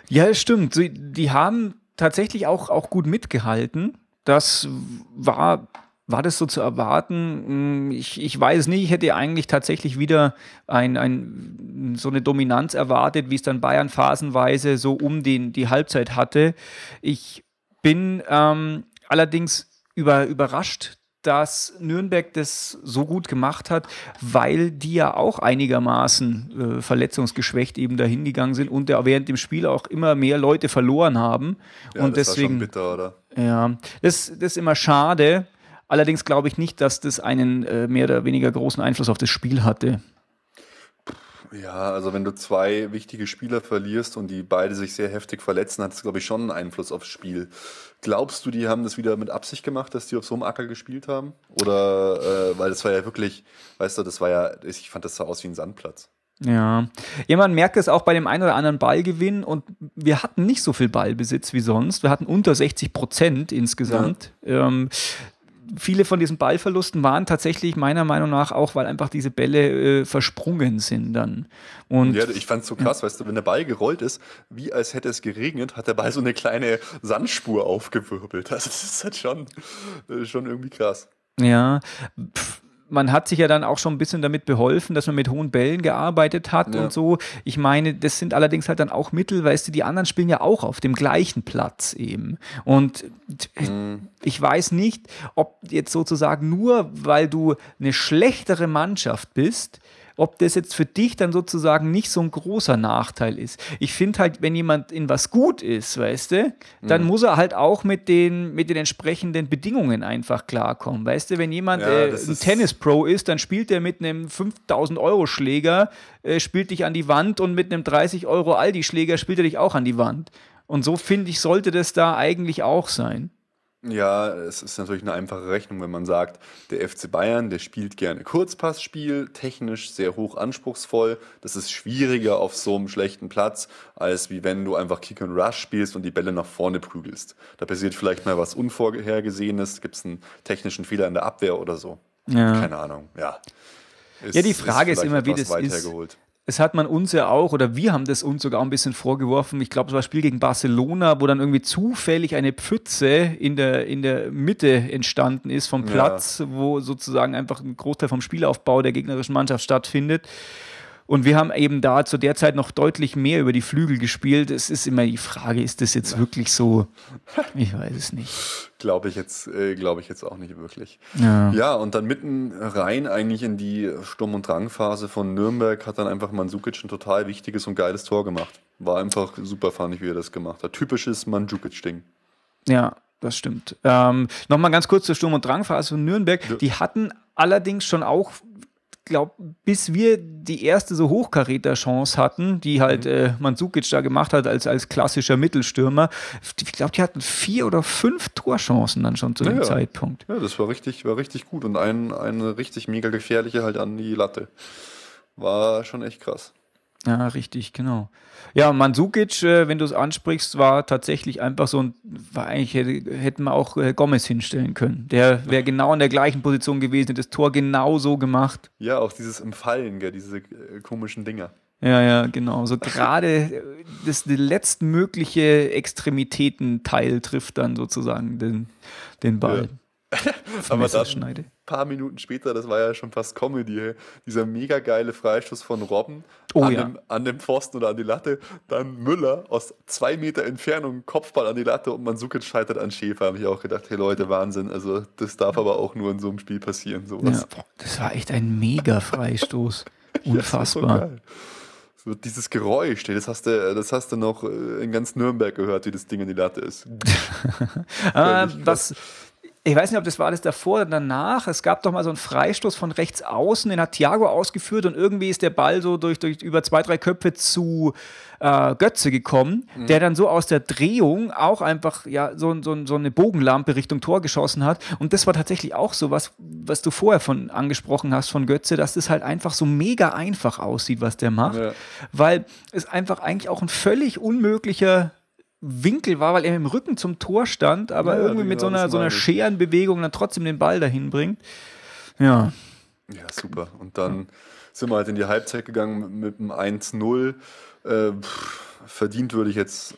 Ja, stimmt. Die haben tatsächlich auch, auch gut mitgehalten. Das war, war das so zu erwarten? Hm, ich, ich weiß nicht, ich hätte eigentlich tatsächlich wieder ein, ein, so eine Dominanz erwartet, wie es dann Bayern phasenweise so um den, die Halbzeit hatte. Ich bin ähm, allerdings über, überrascht, dass Nürnberg das so gut gemacht hat, weil die ja auch einigermaßen äh, verletzungsgeschwächt eben dahin gegangen sind und ja während dem Spiel auch immer mehr Leute verloren haben. Ja, und das deswegen. Bitter, oder? Ja, das, das ist immer schade. Allerdings glaube ich nicht, dass das einen äh, mehr oder weniger großen Einfluss auf das Spiel hatte. Ja, also wenn du zwei wichtige Spieler verlierst und die beide sich sehr heftig verletzen, hat es, glaube ich, schon einen Einfluss aufs Spiel. Glaubst du, die haben das wieder mit Absicht gemacht, dass die auf so einem Acker gespielt haben? Oder, äh, weil das war ja wirklich, weißt du, das war ja, ich fand das sah aus wie ein Sandplatz. Ja. ja, man merkt es auch bei dem einen oder anderen Ballgewinn und wir hatten nicht so viel Ballbesitz wie sonst. Wir hatten unter 60 Prozent insgesamt. Ja. Ähm, viele von diesen Ballverlusten waren tatsächlich meiner Meinung nach auch, weil einfach diese Bälle äh, versprungen sind dann. Und, ja, ich fand es so krass, ja. weißt du, wenn der Ball gerollt ist, wie als hätte es geregnet, hat der Ball so eine kleine Sandspur aufgewirbelt. Also das ist halt schon, schon irgendwie krass. Ja, Pff man hat sich ja dann auch schon ein bisschen damit beholfen, dass man mit hohen Bällen gearbeitet hat Ja. und so. Ich meine, das sind allerdings halt dann auch Mittel, weißt du, die anderen spielen ja auch auf dem gleichen Platz eben. Und Mhm. ich weiß nicht, ob jetzt sozusagen nur, weil du eine schlechtere Mannschaft bist, ob das jetzt für dich dann sozusagen nicht so ein großer Nachteil ist. Ich finde halt, wenn jemand in was gut ist, weißt du, dann muss er halt auch mit den, mit den entsprechenden Bedingungen einfach klarkommen. Weißt du, wenn jemand Ja, äh, ein Tennis-Pro ist, dann spielt er mit einem 5000-Euro-Schläger, äh, spielt dich an die Wand und mit einem 30-Euro-Aldi-Schläger spielt er dich auch an die Wand. Und so finde ich, sollte das da eigentlich auch sein. Ja, es ist natürlich eine einfache Rechnung, wenn man sagt, der FC Bayern, der spielt gerne Kurzpassspiel, technisch sehr hoch anspruchsvoll. Das ist schwieriger auf so einem schlechten Platz, als wie wenn du einfach Kick and Rush spielst und die Bälle nach vorne prügelst. Da passiert vielleicht mal was Unvorhergesehenes, gibt es einen technischen Fehler in der Abwehr oder so. Ja. Keine Ahnung, ja. Ist- Ja, die Frage ist vielleicht immer, wie das ist. Es hat man uns ja auch, oder wir haben das uns sogar ein bisschen vorgeworfen. Ich glaube, es war ein Spiel gegen Barcelona, wo dann irgendwie zufällig eine Pfütze in der, in der Mitte entstanden ist vom Ja. Platz, wo sozusagen einfach ein Großteil vom Spielaufbau der gegnerischen Mannschaft stattfindet. Und wir haben eben da zu der Zeit noch deutlich mehr über die Flügel gespielt. Es ist immer die Frage, ist das jetzt wirklich so? Ich weiß es nicht. Glaube ich jetzt, äh, glaube ich jetzt auch nicht wirklich. Ja. Ja, und dann mitten rein eigentlich in die Sturm- und Drangphase von Nürnberg hat dann einfach Mandzukic ein total wichtiges und geiles Tor gemacht. War einfach super, fand ich, wie er das gemacht hat. Typisches Mandzukic-Ding. Ja, das stimmt. Ähm, Nochmal ganz kurz zur Sturm- und Drangphase von Nürnberg. Die hatten allerdings schon auch, glaube bis wir die erste so Hochkaräter-Chance hatten, die halt äh, Mandzukic da gemacht hat als, als klassischer Mittelstürmer. Ich glaube, die hatten vier oder fünf Torchancen dann schon zu dem ja. Zeitpunkt. Ja, das war richtig, war richtig gut und ein, eine richtig mega gefährliche halt an die Latte. War schon echt krass. Ja, richtig, genau. Ja, Mandzukic, äh, wenn du es ansprichst, war tatsächlich einfach so ein, war eigentlich, hätte, hätten wir auch äh, Gomez hinstellen können. Der wäre genau in der gleichen Position gewesen, hätte das Tor genau so gemacht. Ja, auch dieses im Fallen, gell, diese äh, komischen Dinger. Ja, ja, genau. So gerade äh, das die letztmögliche Extremitätenteil trifft dann sozusagen den, den Ball. Aber dann, ein paar Minuten später, das war ja schon fast Comedy, dieser mega geile Freistoß von Robben Oh an, ja. dem, an dem Pfosten oder an die Latte, dann Müller aus zwei Meter Entfernung, Kopfball an die Latte und Mandzukic scheitert an Schäfer. Habe ich auch gedacht, hey Leute, Wahnsinn, also das darf aber auch nur in so einem Spiel passieren, sowas. Ja, das war echt ein mega Freistoß. Ja, Unfassbar. geil. So dieses Geräusch, das hast du, das hast du noch äh, in ganz Nürnberg gehört, wie das Ding an die Latte ist. Ah, was, ich weiß nicht, ob das war alles davor oder danach. Es gab doch mal so einen Freistoß von rechts außen, den hat Thiago ausgeführt und irgendwie ist der Ball so durch, durch über zwei, drei Köpfe zu äh, Götze gekommen, Mhm. der dann so aus der Drehung auch einfach ja, so, so, so eine Bogenlampe Richtung Tor geschossen hat. Und das war tatsächlich auch so was, was du vorher von angesprochen hast von Götze, dass das halt einfach so mega einfach aussieht, was der macht. Ja. Weil es einfach eigentlich auch ein völlig unmöglicher Winkel war, weil er im Rücken zum Tor stand, aber Ja, irgendwie mit so einer, so einer. Scherenbewegung dann trotzdem den Ball dahin bringt. Ja. Ja, super. Und dann sind wir halt in die Halbzeit gegangen mit einem 1-0. Äh, verdient würde ich jetzt,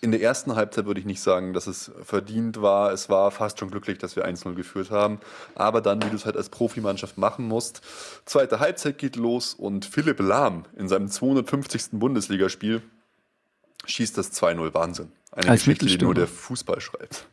in der ersten Halbzeit würde ich nicht sagen, dass es verdient war. Es war fast schon glücklich, dass wir 1-0 geführt haben. Aber dann, wie du es halt als Profimannschaft machen musst, zweite Halbzeit geht los und Philipp Lahm in seinem 250. Bundesligaspiel schießt das 2-0. Wahnsinn. Eine Als Geschichte, die nur der Fußball schreibt.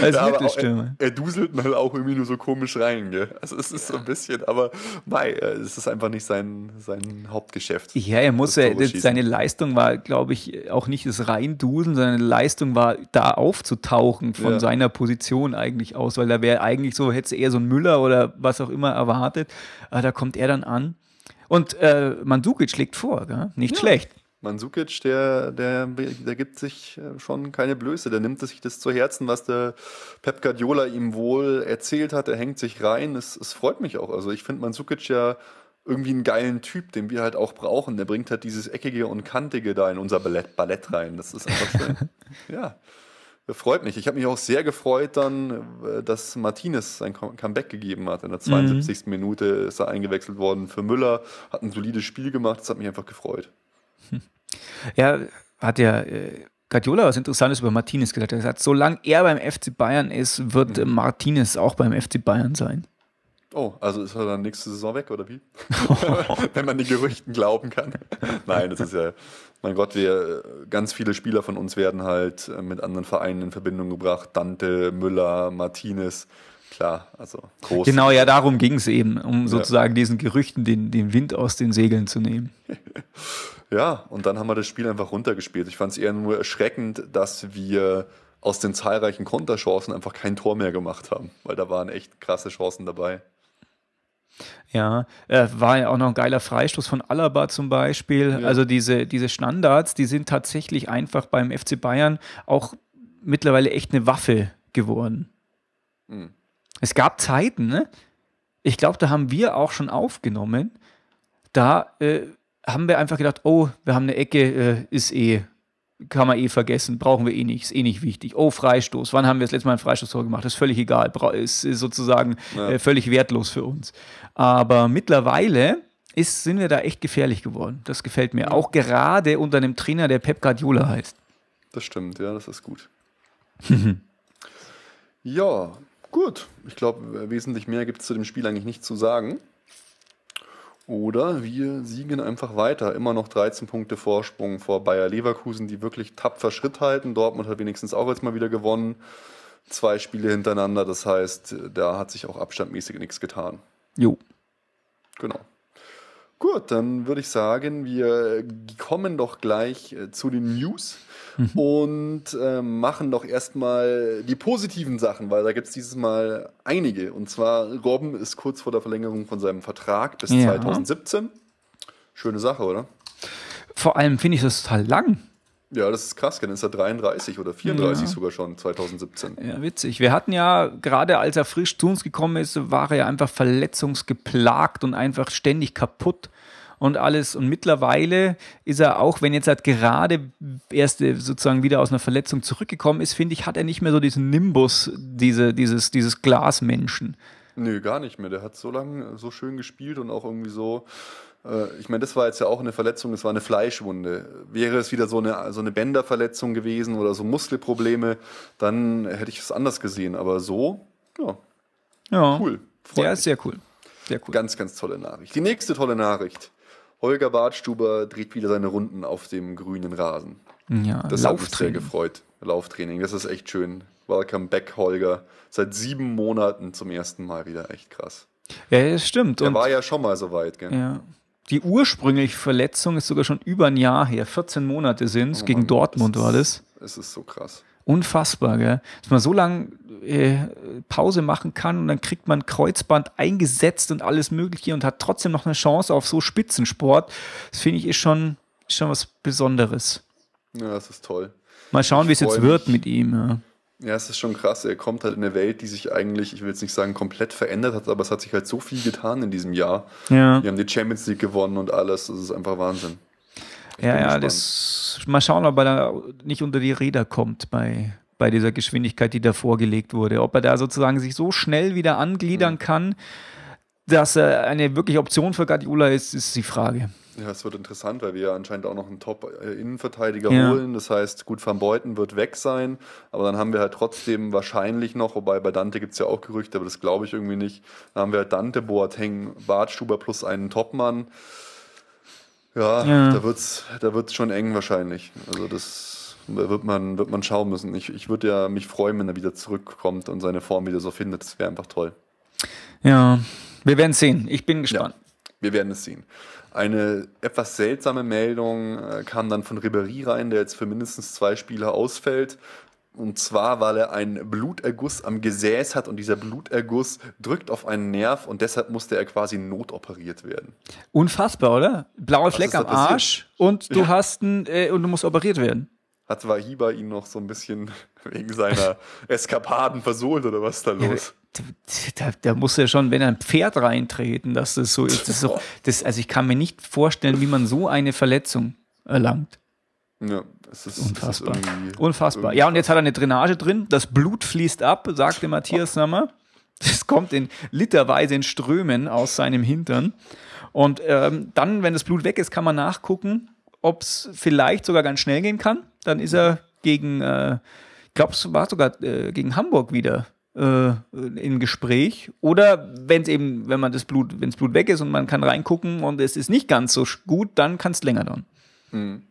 Als Ja, Mittelstürmer. er, er duselt halt auch irgendwie nur so komisch rein, gell? Also es ist so ein bisschen, aber mei, äh, es ist einfach nicht sein, sein Hauptgeschäft. Ja, er muss ja, seine Leistung war, glaube ich, auch nicht das Reinduseln, seine Leistung war, da aufzutauchen von Ja. seiner Position eigentlich aus, weil da wäre eigentlich so, hätte eher so ein Müller oder was auch immer erwartet. Aber da kommt er dann an. Und äh, Mandzukic schlägt vor, gell? nicht schlecht. Mandzukic, der, der, der gibt sich äh, schon keine Blöße. Der nimmt sich das zu Herzen, was der Pep Guardiola ihm wohl erzählt hat. Er hängt sich rein. Es, es freut mich auch. Also ich finde Mandzukic ja irgendwie einen geilen Typ, den wir halt auch brauchen. Der bringt halt dieses Eckige und Kantige da in unser Ballett, Ballett rein. Das ist einfach schön. ja. Freut mich. Ich habe mich auch sehr gefreut dann, äh, dass Martinez sein Com- Comeback gegeben hat. In der 72. Minute ist er eingewechselt worden für Müller, hat ein solides Spiel gemacht. Das hat mich einfach gefreut. Ja, hat ja äh, Guardiola was Interessantes über Martinez gesagt. Er hat gesagt, solange er beim FC Bayern ist, wird äh, Martinez auch beim FC Bayern sein. Oh, also ist er dann nächste Saison weg, oder wie? Wenn man den Gerüchten glauben kann. Nein, das ist ja, mein Gott, wir, ganz viele Spieler von uns werden halt äh, mit anderen Vereinen in Verbindung gebracht. Dante, Müller, Martinez. Klar, also groß. Genau, ja, darum ging es eben, um sozusagen ja. diesen Gerüchten den, den Wind aus den Segeln zu nehmen. ja, und dann haben wir das Spiel einfach runtergespielt. Ich fand es eher nur erschreckend, dass wir aus den zahlreichen Konterchancen einfach kein Tor mehr gemacht haben, weil da waren echt krasse Chancen dabei. Ja, äh, war ja auch noch ein geiler Freistoß von Alaba zum Beispiel. Ja. Also diese, diese Standards, die sind tatsächlich einfach beim FC Bayern auch mittlerweile echt eine Waffe geworden. Mhm. Es gab Zeiten, ne? Ich glaube, da haben wir auch schon aufgenommen. Da äh, haben wir einfach gedacht, oh, wir haben eine Ecke, äh, ist eh kann man eh vergessen, brauchen wir eh nicht, ist eh nicht wichtig. Oh, Freistoß, wann haben wir das letzte Mal einen Freistoßtor gemacht? Das ist völlig egal, ist, ist sozusagen ja. äh, völlig wertlos für uns. Aber mittlerweile ist, sind wir da echt gefährlich geworden. Das gefällt mir. Ja. Auch gerade unter einem Trainer, der Pep Guardiola heißt. Das stimmt, ja, das ist gut. ja, gut. Ich glaube, wesentlich mehr gibt es zu dem Spiel eigentlich nicht zu sagen. Oder wir siegen einfach weiter. Immer noch 13 Punkte Vorsprung vor Bayer Leverkusen, die wirklich tapfer Schritt halten. Dortmund hat wenigstens auch jetzt mal wieder gewonnen. Zwei Spiele hintereinander. Das heißt, da hat sich auch abstandmäßig nichts getan. Jo. Genau. Gut, dann würde ich sagen, wir kommen doch gleich äh, zu den News mhm. und äh, machen doch erstmal die positiven Sachen, weil da gibt es dieses Mal einige. Und zwar, Robben ist kurz vor der Verlängerung von seinem Vertrag bis ja. 2017. Schöne Sache, oder? Vor allem finde ich das total lang. Ja, das ist krass, dann ist er 33 oder 34 ja. sogar schon 2017. Ja, witzig. Wir hatten ja, gerade als er frisch zu uns gekommen ist, war er ja einfach verletzungsgeplagt und einfach ständig kaputt und alles. Und mittlerweile ist er auch, wenn jetzt halt gerade erst sozusagen wieder aus einer Verletzung zurückgekommen ist, finde ich, hat er nicht mehr so diesen Nimbus, diese, dieses, dieses Glasmenschen. Nö, gar nicht mehr. Der hat so lange so schön gespielt und auch irgendwie so. Äh, ich meine, das war jetzt ja auch eine Verletzung, das war eine Fleischwunde. Wäre es wieder so eine, so eine Bänderverletzung gewesen oder so Muskelprobleme, dann hätte ich es anders gesehen. Aber so, ja. Ja. Cool. Freut ja, ist sehr cool. Sehr cool. Ganz, ganz tolle Nachricht. Die nächste tolle Nachricht. Holger Bartstuber dreht wieder seine Runden auf dem grünen Rasen. Ja, das hat mich sehr gefreut. Lauftraining, das ist echt schön. Welcome back, Holger. Seit sieben Monaten zum ersten Mal wieder. Echt krass. Ja, das stimmt. Er war ja schon mal so weit, gell? Ja. Die ursprüngliche Verletzung ist sogar schon über ein Jahr her. 14 Monate sind es. Oh gegen Dortmund war das. Es ist so krass. Unfassbar, gell? Dass man so lange äh, Pause machen kann und dann kriegt man Kreuzband eingesetzt und alles Mögliche und hat trotzdem noch eine Chance auf so Spitzensport. Das finde ich ist schon, ist schon was Besonderes. Ja, das ist toll. Mal schauen, wie es jetzt wird mit ihm. Ja. Ja, es ist schon krass. Er kommt halt in eine Welt, die sich eigentlich, ich will jetzt nicht sagen, komplett verändert hat, aber es hat sich halt so viel getan in diesem Jahr. Ja. Wir haben die Champions League gewonnen und alles. Das ist einfach Wahnsinn. Ich ja, ja, das, mal schauen, ob er da nicht unter die Räder kommt bei, bei dieser Geschwindigkeit, die da vorgelegt wurde. Ob er da sozusagen sich so schnell wieder angliedern mhm. kann, dass er eine wirkliche Option für Guardiola ist, ist die Frage. Ja, es wird interessant, weil wir ja anscheinend auch noch einen Top-Innenverteidiger ja. holen. Das heißt, gut, Van Beuten wird weg sein, aber dann haben wir halt trotzdem wahrscheinlich noch, wobei bei Dante gibt es ja auch Gerüchte, aber das glaube ich irgendwie nicht. Dann haben wir halt Dante, Boateng, Bartstuber plus einen Topmann. Ja, ja. da wird es da wird's schon eng wahrscheinlich. Also das wird man, wird man schauen müssen. Ich, ich würde ja mich freuen, wenn er wieder zurückkommt und seine Form wieder so findet. Das wäre einfach toll. Ja, wir werden sehen. Ich bin gespannt. Ja, wir werden es sehen. Eine etwas seltsame Meldung äh, kam dann von Ribéry rein, der jetzt für mindestens zwei Spiele ausfällt. Und zwar, weil er einen Bluterguss am Gesäß hat und dieser Bluterguss drückt auf einen Nerv und deshalb musste er quasi notoperiert werden. Unfassbar, oder? Blauer Fleck am Arsch und du ja. hast ein, äh, und du musst operiert werden. Hat Wahiba ihn noch so ein bisschen wegen seiner Eskapaden versohlt oder was ist da los? da, da muss ja schon, wenn er ein Pferd reintreten, dass das so ist. Das ist so, das, also ich kann mir nicht vorstellen, wie man so eine Verletzung erlangt. Ja, es ist unfassbar. Ist unfassbar. Ja, und jetzt hat er eine Drainage drin. Das Blut fließt ab, sagte Matthias Sammer. Das kommt in literweise in Strömen aus seinem Hintern. Und ähm, dann, wenn das Blut weg ist, kann man nachgucken, ob es vielleicht sogar ganz schnell gehen kann. Dann ist er gegen, äh, ich glaube, es war sogar äh, gegen Hamburg wieder äh, in Gespräch. Oder wenn es eben, wenn man das Blut, wenn das Blut weg ist und man kann reingucken und es ist nicht ganz so gut, dann kann es länger dauern. Mhm.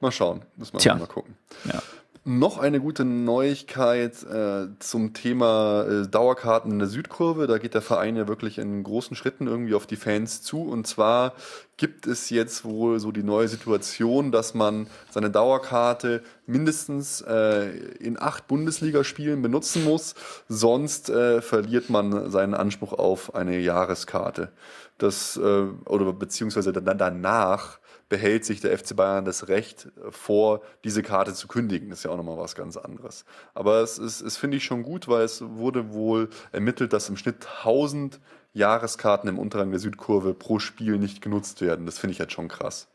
Mal schauen, muss man Tja. mal gucken. Ja. Noch eine gute Neuigkeit äh, zum Thema äh, Dauerkarten in der Südkurve. Da geht der Verein ja wirklich in großen Schritten irgendwie auf die Fans zu. Und zwar gibt es jetzt wohl so die neue Situation, dass man seine Dauerkarte mindestens äh, in acht Bundesligaspielen benutzen muss. Sonst äh, verliert man seinen Anspruch auf eine Jahreskarte. Das, äh, oder beziehungsweise danach behält sich der FC Bayern das Recht vor, diese Karte zu kündigen. Das ist ja auch nochmal was ganz anderes. Aber es ist, es finde ich schon gut, weil es wurde wohl ermittelt, dass im Schnitt 1000 Jahreskarten im Unterrang der Südkurve pro Spiel nicht genutzt werden. Das finde ich jetzt schon krass.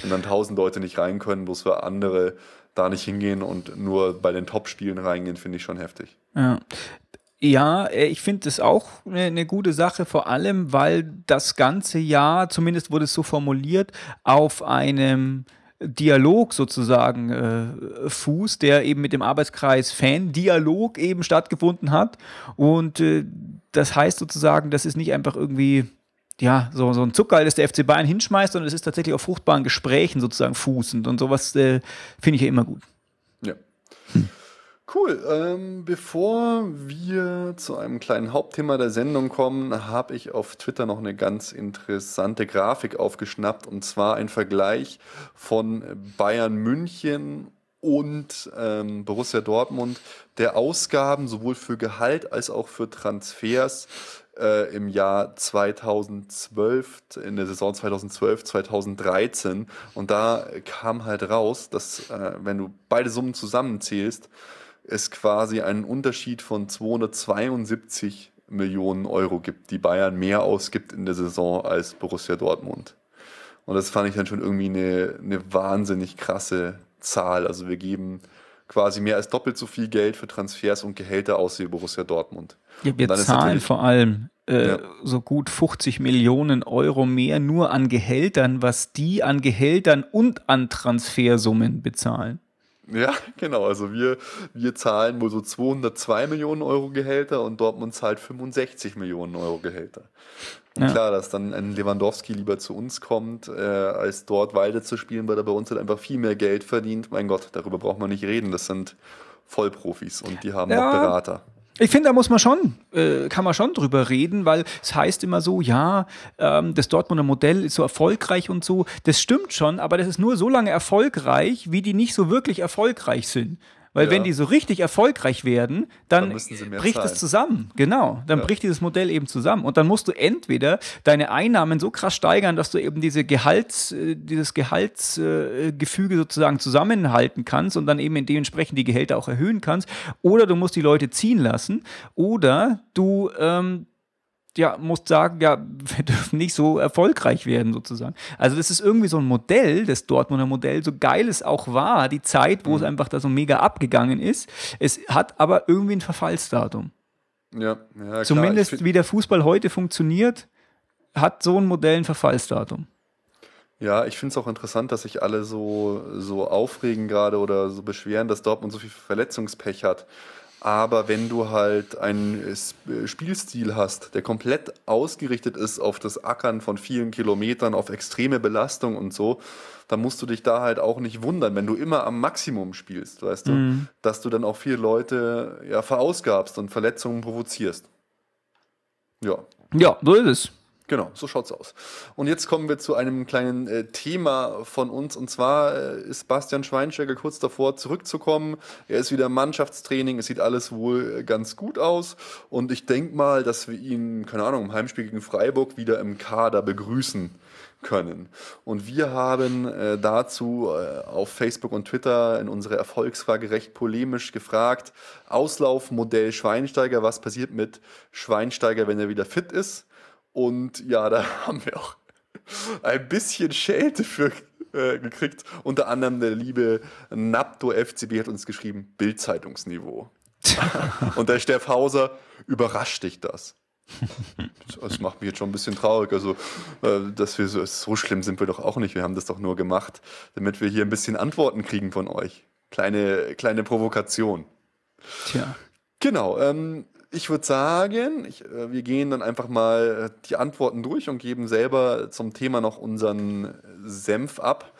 Wenn dann 1000 Leute nicht rein können, bloß für andere da nicht hingehen und nur bei den Top-Spielen reingehen, finde ich schon heftig. Ja. Ja, äh, ich finde es auch eine, eine gute Sache, vor allem, weil das ganze Jahr, zumindest wurde es so formuliert, auf einem Dialog sozusagen äh, Fuß, der eben mit dem Arbeitskreis Fan-Dialog eben stattgefunden hat. Und äh, das heißt sozusagen, das ist nicht einfach irgendwie ja, so, so ein Zuckerl, das der FC Bayern hinschmeißt, sondern es ist tatsächlich auf fruchtbaren Gesprächen sozusagen fußend. Und sowas äh, finde ich ja immer gut. Ja. Cool. Ähm, bevor wir zu einem kleinen Hauptthema der Sendung kommen, habe ich auf Twitter noch eine ganz interessante Grafik aufgeschnappt und zwar ein Vergleich von Bayern München und ähm, Borussia Dortmund der Ausgaben sowohl für Gehalt als auch für Transfers äh, im Jahr 2012, in der Saison 2012, 2013. Und da kam halt raus, dass äh, wenn du beide Summen zusammenzählst, es quasi einen Unterschied von 272 Millionen Euro gibt, die Bayern mehr ausgibt in der Saison als Borussia Dortmund. Und das fand ich dann schon irgendwie eine, eine wahnsinnig krasse Zahl. Also wir geben quasi mehr als doppelt so viel Geld für Transfers und Gehälter aus wie Borussia Dortmund. Ja, wir zahlen vor allem äh, Ja. so gut 50 Millionen Euro mehr nur an Gehältern, was die an Gehältern und an Transfersummen bezahlen. Ja, genau. Also wir, wir zahlen wohl so 202 Millionen Euro Gehälter und Dortmund zahlt 65 Millionen Euro Gehälter. Und Ja. klar, dass dann ein Lewandowski lieber zu uns kommt, äh, als dort weiter zu spielen, weil er bei uns halt einfach viel mehr Geld verdient. Mein Gott, darüber braucht man nicht reden. Das sind Vollprofis und die haben Ja. auch Berater. Ich finde, da muss man schon, äh, kann man schon drüber reden, weil es heißt immer so, ja, ähm, das Dortmunder Modell ist so erfolgreich und so. Das stimmt schon, aber das ist nur so lange erfolgreich, wie die nicht so wirklich erfolgreich sind. Weil Ja. wenn die so richtig erfolgreich werden, dann, Dann bricht zahlen. es zusammen. Genau, dann Ja. bricht dieses Modell eben zusammen. Und dann musst du entweder deine Einnahmen so krass steigern, dass du eben diese Gehalts, äh, dieses Gehaltsgefüge Gefüge sozusagen zusammenhalten kannst und dann eben dementsprechend die Gehälter auch erhöhen kannst. Oder du musst die Leute ziehen lassen. Oder du ähm, ja, musst sagen, ja, wir dürfen nicht so erfolgreich werden, sozusagen. Also, das ist irgendwie so ein Modell, das Dortmunder Modell, so geil es auch war, die Zeit, wo es einfach da so mega abgegangen ist. Es hat aber irgendwie ein Verfallsdatum. Ja, ja klar. Zumindest wie der Fußball heute funktioniert, hat so ein Modell ein Verfallsdatum. Ja, ich finde es auch interessant, dass sich alle so, so aufregen gerade oder so beschweren, dass Dortmund so viel Verletzungspech hat. Aber wenn du halt einen S- Spielstil hast, der komplett ausgerichtet ist auf das Ackern von vielen Kilometern, auf extreme Belastung und so, dann musst du dich da halt auch nicht wundern, wenn du immer am Maximum spielst, weißt du, dass du dann auch viele Leute ja verausgabst und Verletzungen provozierst. Ja. Ja, so ist es. Genau, so schaut's aus. Und jetzt kommen wir zu einem kleinen äh, Thema von uns. Und zwar äh, ist Bastian Schweinsteiger kurz davor, zurückzukommen. Er ist wieder im Mannschaftstraining. Es sieht alles wohl äh, ganz gut aus. Und ich denke mal, dass wir ihn, keine Ahnung, im Heimspiel gegen Freiburg wieder im Kader begrüßen können. Und wir haben äh, dazu äh, auf Facebook und Twitter in unserer Erfolgsfrage recht polemisch gefragt, Auslaufmodell Schweinsteiger, was passiert mit Schweinsteiger, wenn er wieder fit ist? Und ja, da haben wir auch ein bisschen Schelte für äh, gekriegt. Unter anderem der liebe Napto FCB hat uns geschrieben, Bildzeitungsniveau. Und der Steff Hauser, überrascht dich das? Das macht mich jetzt schon ein bisschen traurig. Also, äh, dass wir so, so schlimm sind wir doch auch nicht. Wir haben das doch nur gemacht, damit wir hier ein bisschen Antworten kriegen von euch. Kleine, kleine Provokation. Tja. Genau. Ähm, ich würde sagen, ich, äh, wir gehen dann einfach mal die Antworten durch und geben selber zum Thema noch unseren Senf ab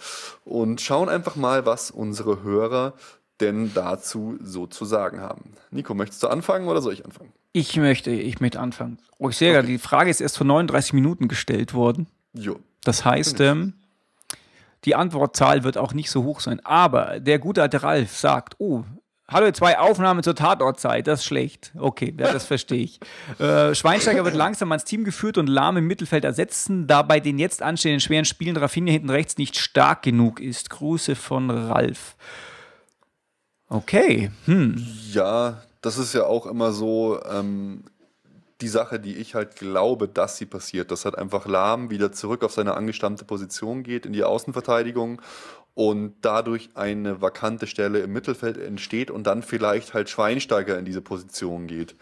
und schauen einfach mal, was unsere Hörer denn dazu so zu sagen haben. Nico, möchtest du anfangen oder soll ich anfangen? Ich möchte, ich möchte anfangen. Oh, ich sehe okay. gerade, die Frage ist erst vor 39 Minuten gestellt worden. Jo. Das heißt, ähm, die Antwortzahl wird auch nicht so hoch sein. Aber der gute alte Ralf sagt, oh, Hallo, zwei Aufnahmen zur Tatortzeit, das ist schlecht. Okay, ja, das verstehe ich. Äh, Schweinsteiger wird langsam ans Team geführt und Lahm im Mittelfeld ersetzen, da bei den jetzt anstehenden schweren Spielen Rafinha hinten rechts nicht stark genug ist. Grüße von Ralf. Okay. Hm. Ja, das ist ja auch immer so ähm, die Sache, die ich halt glaube, dass sie passiert. Dass halt einfach Lahm wieder zurück auf seine angestammte Position geht in die Außenverteidigung und dadurch eine vakante Stelle im Mittelfeld entsteht und dann vielleicht halt Schweinsteiger in diese Position geht.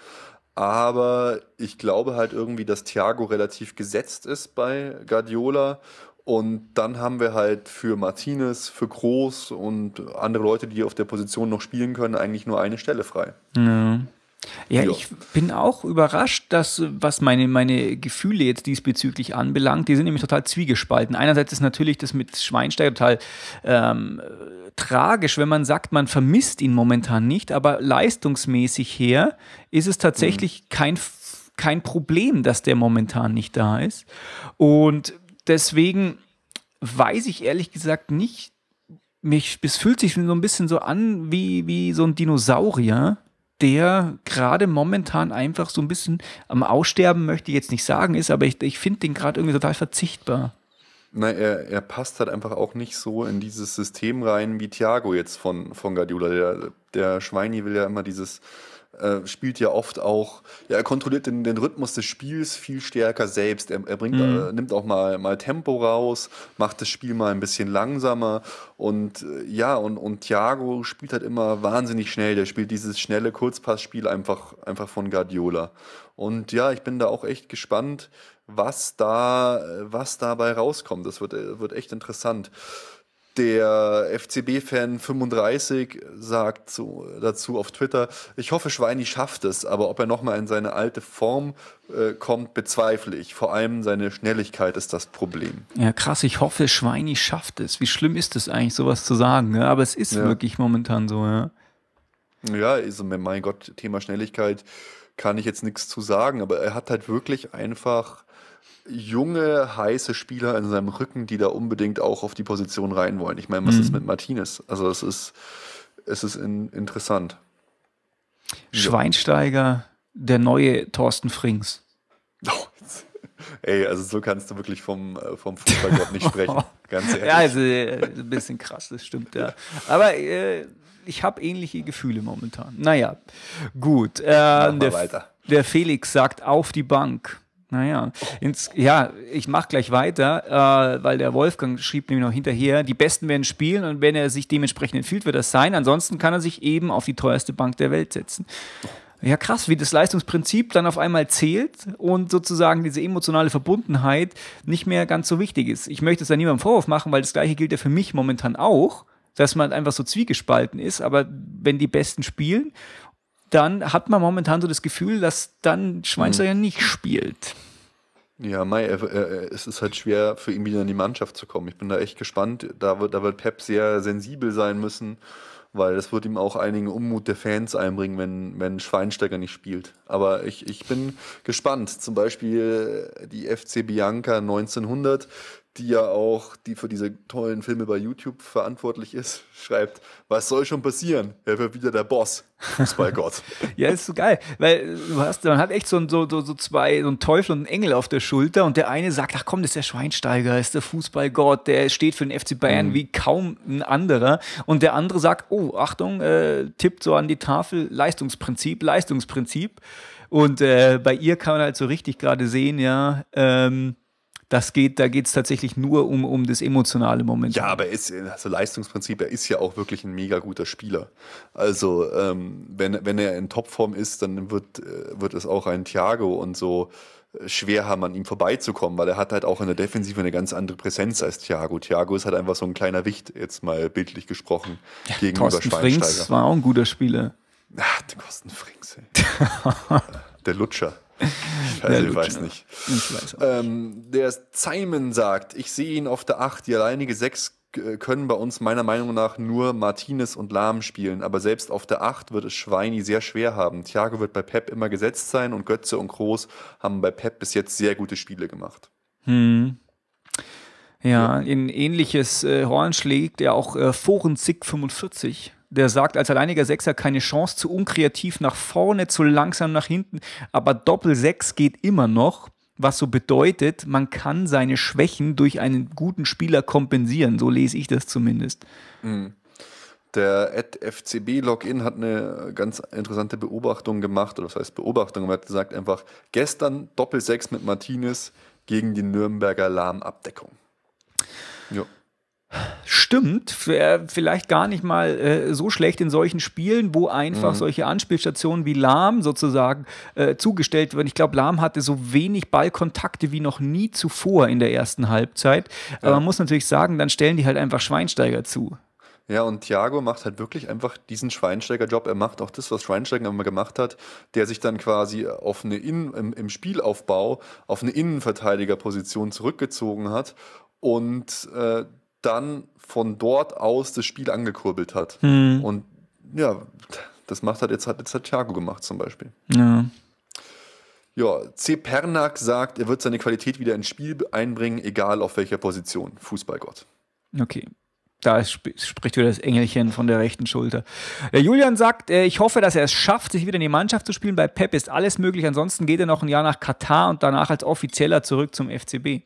Aber ich glaube halt irgendwie, dass Thiago relativ gesetzt ist bei Guardiola und dann haben wir halt für Martinez, für Groß und andere Leute, die auf der Position noch spielen können, eigentlich nur eine Stelle frei. Ja. Ja, ja, ich bin auch überrascht, dass, was meine, meine Gefühle jetzt diesbezüglich anbelangt, die sind nämlich total zwiegespalten. Einerseits ist natürlich das mit Schweinsteiger total ähm, tragisch, wenn man sagt, man vermisst ihn momentan nicht, aber leistungsmäßig her ist es tatsächlich mhm. kein, kein Problem, dass der momentan nicht da ist. Und deswegen weiß ich ehrlich gesagt nicht, mich, es fühlt sich so ein bisschen so an wie, wie so ein Dinosaurier, der gerade momentan einfach so ein bisschen am Aussterben, möchte ich jetzt nicht sagen, ist, aber ich, ich finde den gerade irgendwie total verzichtbar. Nein, er, er passt halt einfach auch nicht so in dieses System rein wie Thiago jetzt von, von Guardiola. Der, der Schweini will ja immer dieses äh, spielt ja oft auch, ja, er kontrolliert den, den Rhythmus des Spiels viel stärker selbst. Er, er bringt, mhm. äh, nimmt auch mal, mal Tempo raus, macht das Spiel mal ein bisschen langsamer und äh, ja, und, und Thiago spielt halt immer wahnsinnig schnell. Der spielt dieses schnelle Kurzpassspiel einfach, einfach von Guardiola. Und ja, ich bin da auch echt gespannt, was da, was dabei rauskommt. Das wird, wird echt interessant. Der FCB-Fan 35 sagt so, dazu auf Twitter, ich hoffe, Schweini schafft es, aber ob er nochmal in seine alte Form äh, kommt, bezweifle ich. Vor allem seine Schnelligkeit ist das Problem. Ja, krass, ich hoffe, Schweini schafft es. Wie schlimm ist es eigentlich, sowas zu sagen? Ne? Aber es ist ja. wirklich momentan so, ja. Ja, also mein Gott, Thema Schnelligkeit kann ich jetzt nichts zu sagen, aber er hat halt wirklich einfach junge, heiße Spieler in seinem Rücken, die da unbedingt auch auf die Position rein wollen. Ich meine, was mhm. ist mit Martinez? Also es ist, es ist in, interessant. Schweinsteiger, der neue Thorsten Frings. Oh, ey, also so kannst du wirklich vom, äh, vom Fußballgott nicht sprechen. Ganz ehrlich. Ja, also äh, ein bisschen krass, das stimmt, ja. Aber äh, ich habe ähnliche Gefühle momentan. Naja, gut. Äh, der, der Felix sagt auf die Bank. Naja, ins, ja, ich mache gleich weiter, äh, weil der Wolfgang schrieb nämlich noch hinterher, die Besten werden spielen und wenn er sich dementsprechend empfiehlt, wird das sein. Ansonsten kann er sich eben auf die teuerste Bank der Welt setzen. Ja, krass, wie das Leistungsprinzip dann auf einmal zählt und sozusagen diese emotionale Verbundenheit nicht mehr ganz so wichtig ist. Ich möchte es da niemandem Vorwurf machen, weil das gleiche gilt ja für mich momentan auch, dass man einfach so zwiegespalten ist, aber wenn die Besten spielen dann hat man momentan so das Gefühl, dass dann Schweinsteiger mhm. nicht spielt. Ja, Mai, er, er, es ist halt schwer für ihn wieder in die Mannschaft zu kommen. Ich bin da echt gespannt. Da wird, da wird Pep sehr sensibel sein müssen, weil das wird ihm auch einigen Unmut der Fans einbringen, wenn, wenn Schweinsteiger nicht spielt. Aber ich, ich bin gespannt. Zum Beispiel die FC Bianca 1900, die ja auch, die für diese tollen Filme bei YouTube verantwortlich ist, schreibt, was soll schon passieren? Er wird wieder der Boss. Fußballgott. ja, ist so geil, weil du hast, man hat echt so, so, so zwei, so einen Teufel und einen Engel auf der Schulter und der eine sagt, ach komm, das ist der Schweinsteiger, ist der Fußballgott, der steht für den FC Bayern mhm. wie kaum ein anderer und der andere sagt, oh, Achtung, äh, tippt so an die Tafel, Leistungsprinzip, Leistungsprinzip und äh, bei ihr kann man halt so richtig gerade sehen, ja, ähm, das geht, da geht es tatsächlich nur um, um das emotionale Moment. Ja, aber ist, also Leistungsprinzip, er ist ja auch wirklich ein mega guter Spieler. Also ähm, wenn, wenn er in Topform ist, dann wird, äh, wird es auch ein Thiago und so äh, schwer haben, an ihm vorbeizukommen, weil er hat halt auch in der Defensive eine ganz andere Präsenz als Thiago. Thiago ist halt einfach so ein kleiner Wicht, jetzt mal bildlich gesprochen, ja, gegenüber Thorsten Schweinsteiger. Frings war auch ein guter Spieler. Ach, der Kostenfrings, ey. der Lutscher. Ich weiß, ich weiß nicht. Ich weiß. Ähm, der Simon sagt, ich sehe ihn auf der 8. Die alleinige 6 äh, können bei uns meiner Meinung nach nur Martinez und Lahm spielen. Aber selbst auf der 8 wird es Schweini sehr schwer haben. Thiago wird bei Pep immer gesetzt sein und Götze und Groß haben bei Pep bis jetzt sehr gute Spiele gemacht. Hm. Ja, in ähnliches äh, Horn schlägt er auch äh, Forenzig 45. Der sagt, als alleiniger Sechser keine Chance, zu unkreativ nach vorne, zu langsam nach hinten. Aber Doppel-Sechs geht immer noch, was so bedeutet, man kann seine Schwächen durch einen guten Spieler kompensieren. So lese ich das zumindest. Der FCB-Login hat eine ganz interessante Beobachtung gemacht, oder was heißt Beobachtung, er hat gesagt einfach, gestern Doppel-6 mit Martinez gegen die Nürnberger Lahmabdeckung. Ja. Stimmt, vielleicht gar nicht mal äh, so schlecht in solchen Spielen, wo einfach solche Anspielstationen wie Lahm sozusagen äh, zugestellt werden. Ich glaube, Lahm hatte so wenig Ballkontakte wie noch nie zuvor in der ersten Halbzeit. Aber man muss natürlich sagen, dann stellen die halt einfach Schweinsteiger zu. Ja, und Thiago macht halt wirklich einfach diesen Schweinsteiger-Job. Er macht auch das, was Schweinsteiger immer gemacht hat, der sich dann quasi auf eine Innen, im, im Spielaufbau auf eine Innenverteidigerposition zurückgezogen hat und äh, dann von dort aus das Spiel angekurbelt hat. Und ja, das macht halt jetzt, hat jetzt hat Thiago gemacht zum Beispiel. Ja. Ja, C. Pernak sagt, er wird seine Qualität wieder ins Spiel einbringen, egal auf welcher Position. Fußballgott. Okay. Da sp spricht wieder das Engelchen von der rechten Schulter. Der Julian sagt, äh, ich hoffe, dass er es schafft, sich wieder in die Mannschaft zu spielen. Bei Pep ist alles möglich. Ansonsten geht er noch ein Jahr nach Katar und danach als Offizieller zurück zum FCB.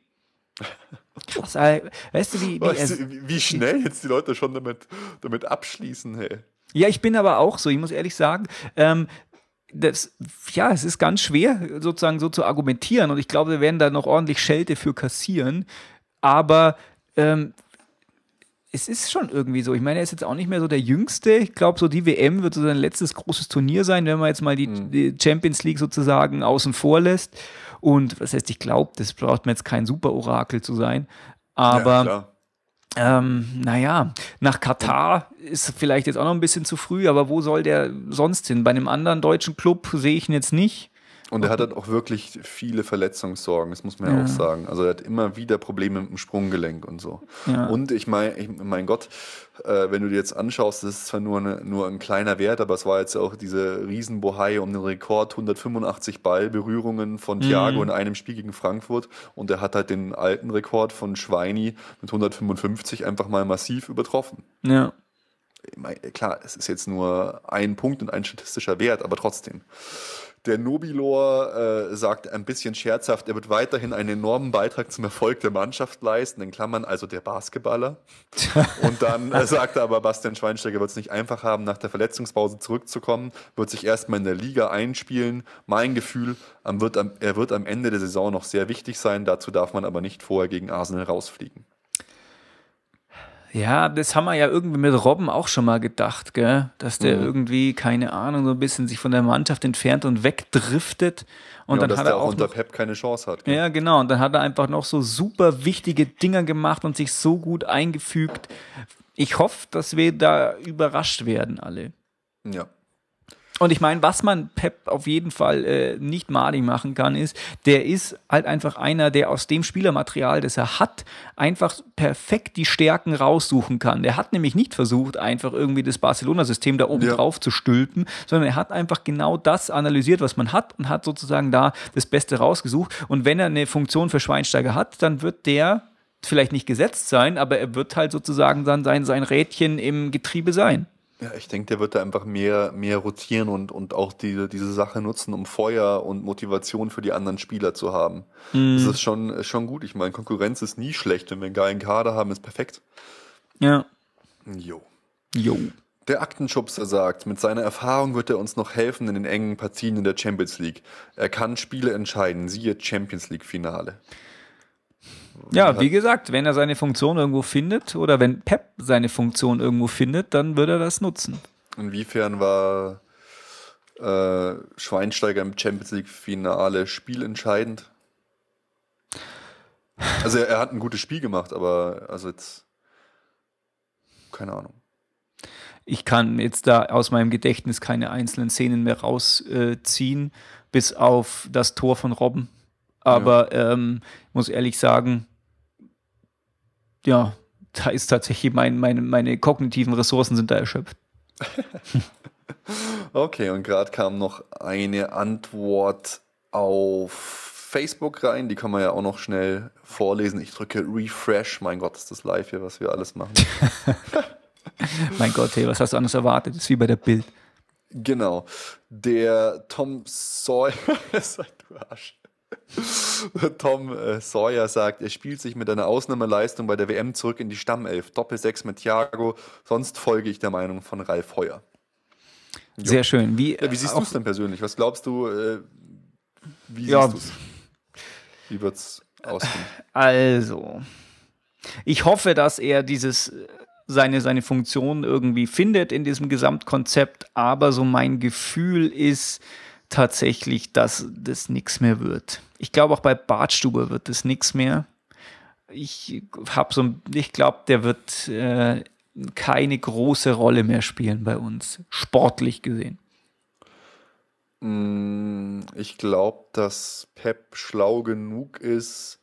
Krass, äh, weißt du, wie, wie Weißt du, wie, wie schnell jetzt die Leute schon damit, damit abschließen, hey. Ja, ich bin aber auch so, ich muss ehrlich sagen, ähm, das, ja, es ist ganz schwer, sozusagen so zu argumentieren und ich glaube, wir werden da noch ordentlich Schelte für kassieren, aber ähm, es ist schon irgendwie so. Ich meine, er ist jetzt auch nicht mehr so der Jüngste. Ich glaube, so die WM wird so sein letztes großes Turnier sein, wenn man jetzt mal die, die Champions League sozusagen außen vor lässt. Und was heißt, ich glaube, das braucht man jetzt kein Super-Orakel zu sein. Aber ja, ähm, naja, nach Katar ist vielleicht jetzt auch noch ein bisschen zu früh, aber wo soll der sonst hin? Bei einem anderen deutschen Club sehe ich ihn jetzt nicht. Und er hat halt auch wirklich viele Verletzungssorgen, das muss man ja, auch sagen. Also er hat immer wieder Probleme mit dem Sprunggelenk und so. Ja. Und ich meine, mein Gott, äh, wenn du dir jetzt anschaust, das ist zwar nur, eine, nur ein kleiner Wert, aber es war jetzt auch diese Riesenbohai um den Rekord, 185 Ballberührungen von Thiago in einem Spiel gegen Frankfurt. Und er hat halt den alten Rekord von Schweini mit 155 einfach mal massiv übertroffen. Ja. Klar, es ist jetzt nur ein Punkt und ein statistischer Wert, aber trotzdem. Der Nobilor äh, sagt ein bisschen scherzhaft, er wird weiterhin einen enormen Beitrag zum Erfolg der Mannschaft leisten, in Klammern also der Basketballer. Und dann äh, sagt er aber, Bastian Schweinsteiger wird es nicht einfach haben, nach der Verletzungspause zurückzukommen, wird sich erstmal in der Liga einspielen. Mein Gefühl, am wird am, er wird am Ende der Saison noch sehr wichtig sein, dazu darf man aber nicht vorher gegen Arsenal rausfliegen. Ja, das haben wir ja irgendwie mit Robben auch schon mal gedacht, gell? Dass der Mhm. irgendwie, keine Ahnung, so ein bisschen sich von der Mannschaft entfernt und wegdriftet. Und ja, dann dass hat er auch auch unter noch, Pep keine Chance hat. gell? Ja, genau. Und dann hat er einfach noch so super wichtige Dinger gemacht und sich so gut eingefügt. Ich hoffe, dass wir da überrascht werden alle. ja. Und ich meine, was man Pep auf jeden Fall äh, nicht malig machen kann, ist, der ist halt einfach einer, der aus dem Spielermaterial, das er hat, einfach perfekt die Stärken raussuchen kann. Der hat nämlich nicht versucht, einfach irgendwie das Barcelona-System da oben Ja. drauf zu stülpen, sondern er hat einfach genau das analysiert, was man hat und hat sozusagen da das Beste rausgesucht. Und wenn er eine Funktion für Schweinsteiger hat, dann wird der vielleicht nicht gesetzt sein, aber er wird halt sozusagen dann sein, sein Rädchen im Getriebe sein. Ja, ich denke, der wird da einfach mehr, mehr rotieren und, und auch diese, diese Sache nutzen, um Feuer und Motivation für die anderen Spieler zu haben. Das ist schon, schon gut. Ich meine, Konkurrenz ist nie schlecht. Wenn wir einen geilen Kader haben, ist perfekt. Ja. Jo. Jo. Der Aktenschubser sagt, mit seiner Erfahrung wird er uns noch helfen in den engen Partien in der Champions League. Er kann Spiele entscheiden, siehe Champions League Finale. Ja, wie gesagt, wenn er seine Funktion irgendwo findet oder wenn Pep seine Funktion irgendwo findet, dann wird er das nutzen. Inwiefern war äh, Schweinsteiger im Champions League Finale spielentscheidend? Also er, er hat ein gutes Spiel gemacht, aber also jetzt keine Ahnung. Ich kann jetzt da aus meinem Gedächtnis keine einzelnen Szenen mehr rausziehen, äh, bis auf das Tor von Robben. Aber ja. ähm, muss ehrlich sagen, ja, da ist tatsächlich mein, meine, meine kognitiven Ressourcen sind da erschöpft. okay, und gerade kam noch eine Antwort auf Facebook rein, die kann man ja auch noch schnell vorlesen. Ich drücke Refresh, mein Gott, ist das live hier, was wir alles machen. mein Gott, hey, was hast du anders erwartet? Das ist wie bei der Bild. Genau. Der Tom Sawyer, du Arsch. Tom äh, Sawyer sagt, er spielt sich mit einer Ausnahmeleistung bei der WM zurück in die Stammelf. Doppel-6 mit Thiago. Sonst folge ich der Meinung von Ralf Heuer. Jo. Sehr schön. Wie, ja, wie siehst du es denn persönlich? Was glaubst du, äh, wie ja. siehst du es? Wie wird es ausgehen? Also, ich hoffe, dass er dieses seine, seine Funktion irgendwie findet in diesem Gesamtkonzept, aber so mein Gefühl ist, tatsächlich, dass das nichts mehr wird. Ich glaube auch bei Bartstuber wird das nichts mehr. Ich habe so, ich glaube, der wird äh, keine große Rolle mehr spielen bei uns, sportlich gesehen. Mm, ich glaube, dass Pep schlau genug ist,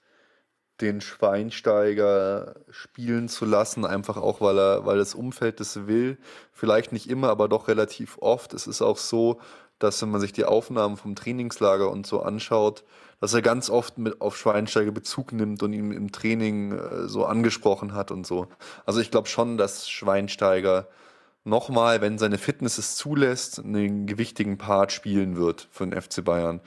den Schweinsteiger spielen zu lassen, einfach auch, weil er, weil das Umfeld das will. Vielleicht nicht immer, aber doch relativ oft. Es ist auch so, dass wenn man sich die Aufnahmen vom Trainingslager und so anschaut, dass er ganz oft mit auf Schweinsteiger Bezug nimmt und ihn im Training äh, so angesprochen hat und so. Also ich glaube schon, dass Schweinsteiger nochmal, wenn seine Fitness es zulässt, einen gewichtigen Part spielen wird für den FC Bayern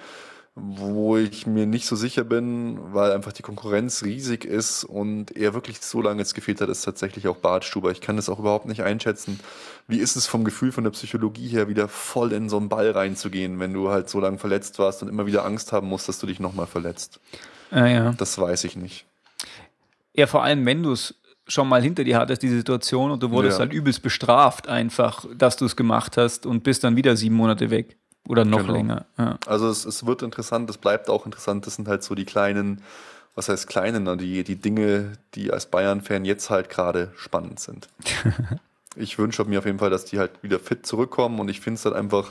wo ich mir nicht so sicher bin, weil einfach die Konkurrenz riesig ist und er wirklich so lange jetzt gefehlt hat, ist tatsächlich auch Bartstuber. Ich kann das auch überhaupt nicht einschätzen. Wie ist es vom Gefühl, von der Psychologie her, wieder voll in so einen Ball reinzugehen, wenn du halt so lange verletzt warst und immer wieder Angst haben musst, dass du dich nochmal verletzt? Ah, ja. Das weiß ich nicht. Ja, vor allem, wenn du es schon mal hinter dir hattest, die Situation, und du wurdest ja. halt übelst bestraft einfach, dass du es gemacht hast und bist dann wieder sieben Monate weg. Oder noch genau. länger. Ja. Also es, es wird interessant, es bleibt auch interessant. Das sind halt so die kleinen, was heißt kleinen, ne? die, die Dinge, die als Bayern-Fan jetzt halt gerade spannend sind. ich wünsche mir auf jeden Fall, dass die halt wieder fit zurückkommen und ich finde es halt einfach,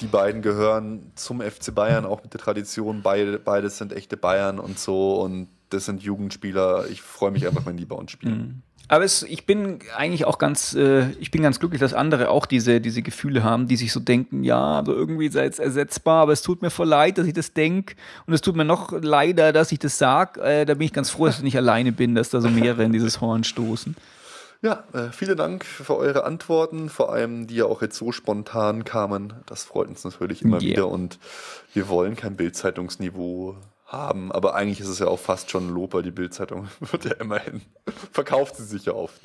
die beiden gehören zum FC Bayern, auch mit der Tradition. Beide, beides sind echte Bayern und so und das sind Jugendspieler. Ich freue mich einfach, wenn die bei uns spielen. Mhm. Aber es, ich bin eigentlich auch ganz, äh, ich bin ganz glücklich, dass andere auch diese, diese Gefühle haben, die sich so denken, ja, also irgendwie sei es ersetzbar, aber es tut mir voll leid, dass ich das denke und es tut mir noch leider, dass ich das sage. Äh, da bin ich ganz froh, dass ich nicht alleine bin, dass da so mehrere in dieses Horn stoßen. Ja, äh, vielen Dank für eure Antworten, vor allem die ja auch jetzt so spontan kamen. Das freut uns natürlich immer yeah. wieder und wir wollen kein Bildzeitungsniveau haben. Aber eigentlich ist es ja auch fast schon ein Lob, weil die Bildzeitung wird ja immerhin, verkauft sie sich ja oft.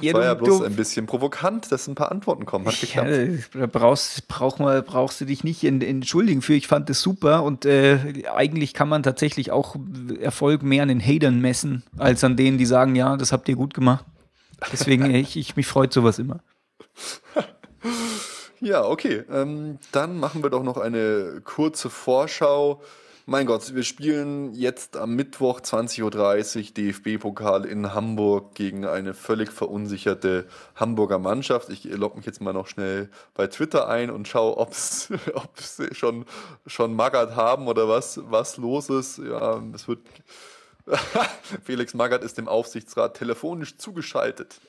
Ja, war du, ja bloß du, ein bisschen provokant, dass ein paar Antworten kommen. Hat geklappt. Ja, da brauchst, brauch mal, brauchst du dich nicht entschuldigen für. Ich fand das super und äh, eigentlich kann man tatsächlich auch Erfolg mehr an den Hatern messen, als an denen, die sagen, ja, das habt ihr gut gemacht. Deswegen, ich, ich mich freut sowas immer. Ja, okay. Ähm, dann machen wir doch noch eine kurze Vorschau mein Gott, wir spielen jetzt am Mittwoch 20.30 Uhr DFB-Pokal in Hamburg gegen eine völlig verunsicherte Hamburger Mannschaft. Ich logge mich jetzt mal noch schnell bei Twitter ein und schaue, ob sie schon, schon Magath haben oder was, was los ist. Ja, es wird. Felix Magath ist dem Aufsichtsrat telefonisch zugeschaltet,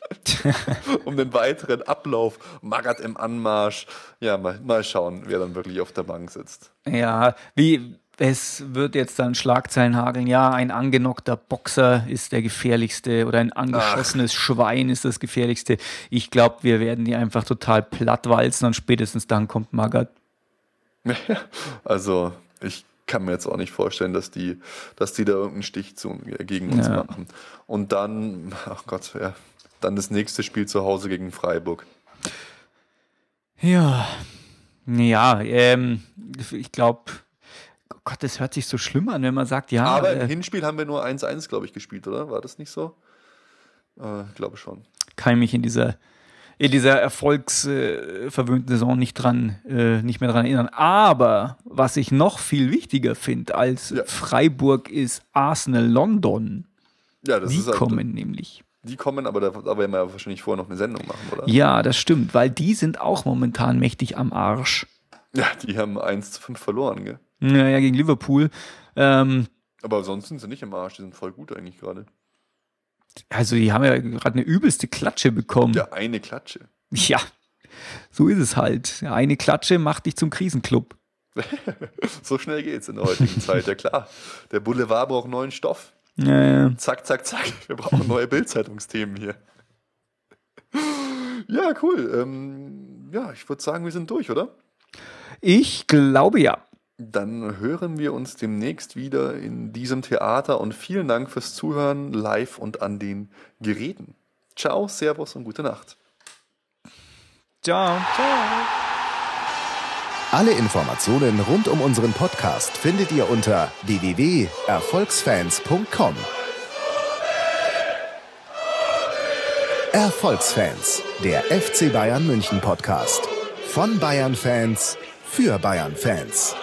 um den weiteren Ablauf. Magath im Anmarsch. Ja, mal, mal schauen, wer dann wirklich auf der Bank sitzt. Ja, wie, es wird jetzt dann Schlagzeilen hageln, ja, ein angenockter Boxer ist der gefährlichste oder ein angeschossenes Ach. Schwein ist das gefährlichste. Ich glaube, wir werden die einfach total plattwalzen und spätestens dann kommt Magat. Also, ich kann mir jetzt auch nicht vorstellen, dass die, dass die da irgendeinen Stich zu, gegen uns ja. machen. Und dann, ach Gott, ja, dann das nächste Spiel zu Hause gegen Freiburg. Ja, ja, ähm, ich glaube, Gott, das hört sich so schlimm an, wenn man sagt, ja. Aber im äh, Hinspiel haben wir nur 1-1, glaube ich, gespielt, oder? War das nicht so? Äh, glaube schon. Kann ich mich in dieser, in dieser erfolgsverwöhnten Saison nicht dran, äh, nicht mehr dran erinnern. Aber was ich noch viel wichtiger finde als ja. Freiburg ist Arsenal London. Ja, das Die ist halt, kommen nämlich. Die kommen, aber da, da werden wir ja wahrscheinlich vorher noch eine Sendung machen, oder? Ja, das stimmt, weil die sind auch momentan mächtig am Arsch. Ja, die haben 1 zu 5 verloren, gell? Naja, gegen Liverpool. Ähm, Aber sonst sind sie nicht im Arsch, die sind voll gut eigentlich gerade. also, die haben ja gerade eine übelste Klatsche bekommen. Ja, eine Klatsche. Ja, so ist es halt. Eine Klatsche macht dich zum Krisenclub. So schnell geht's in der heutigen Zeit, ja klar. Der Boulevard braucht neuen Stoff. Äh, Zack, zack, zack. Wir brauchen neue Bildzeitungsthemen hier. Ja, cool. Ähm, ja, ich würde sagen, wir sind durch, oder? ich glaube ja. Dann hören wir uns demnächst wieder in diesem Theater und vielen Dank fürs Zuhören live und an den Geräten. Ciao, Servus und gute Nacht. Ciao. Alle Informationen rund um unseren Podcast findet ihr unter www.erfolgsfans.com. Erfolgsfans, der FC Bayern München Podcast. Von Bayern Fans für Bayern Fans.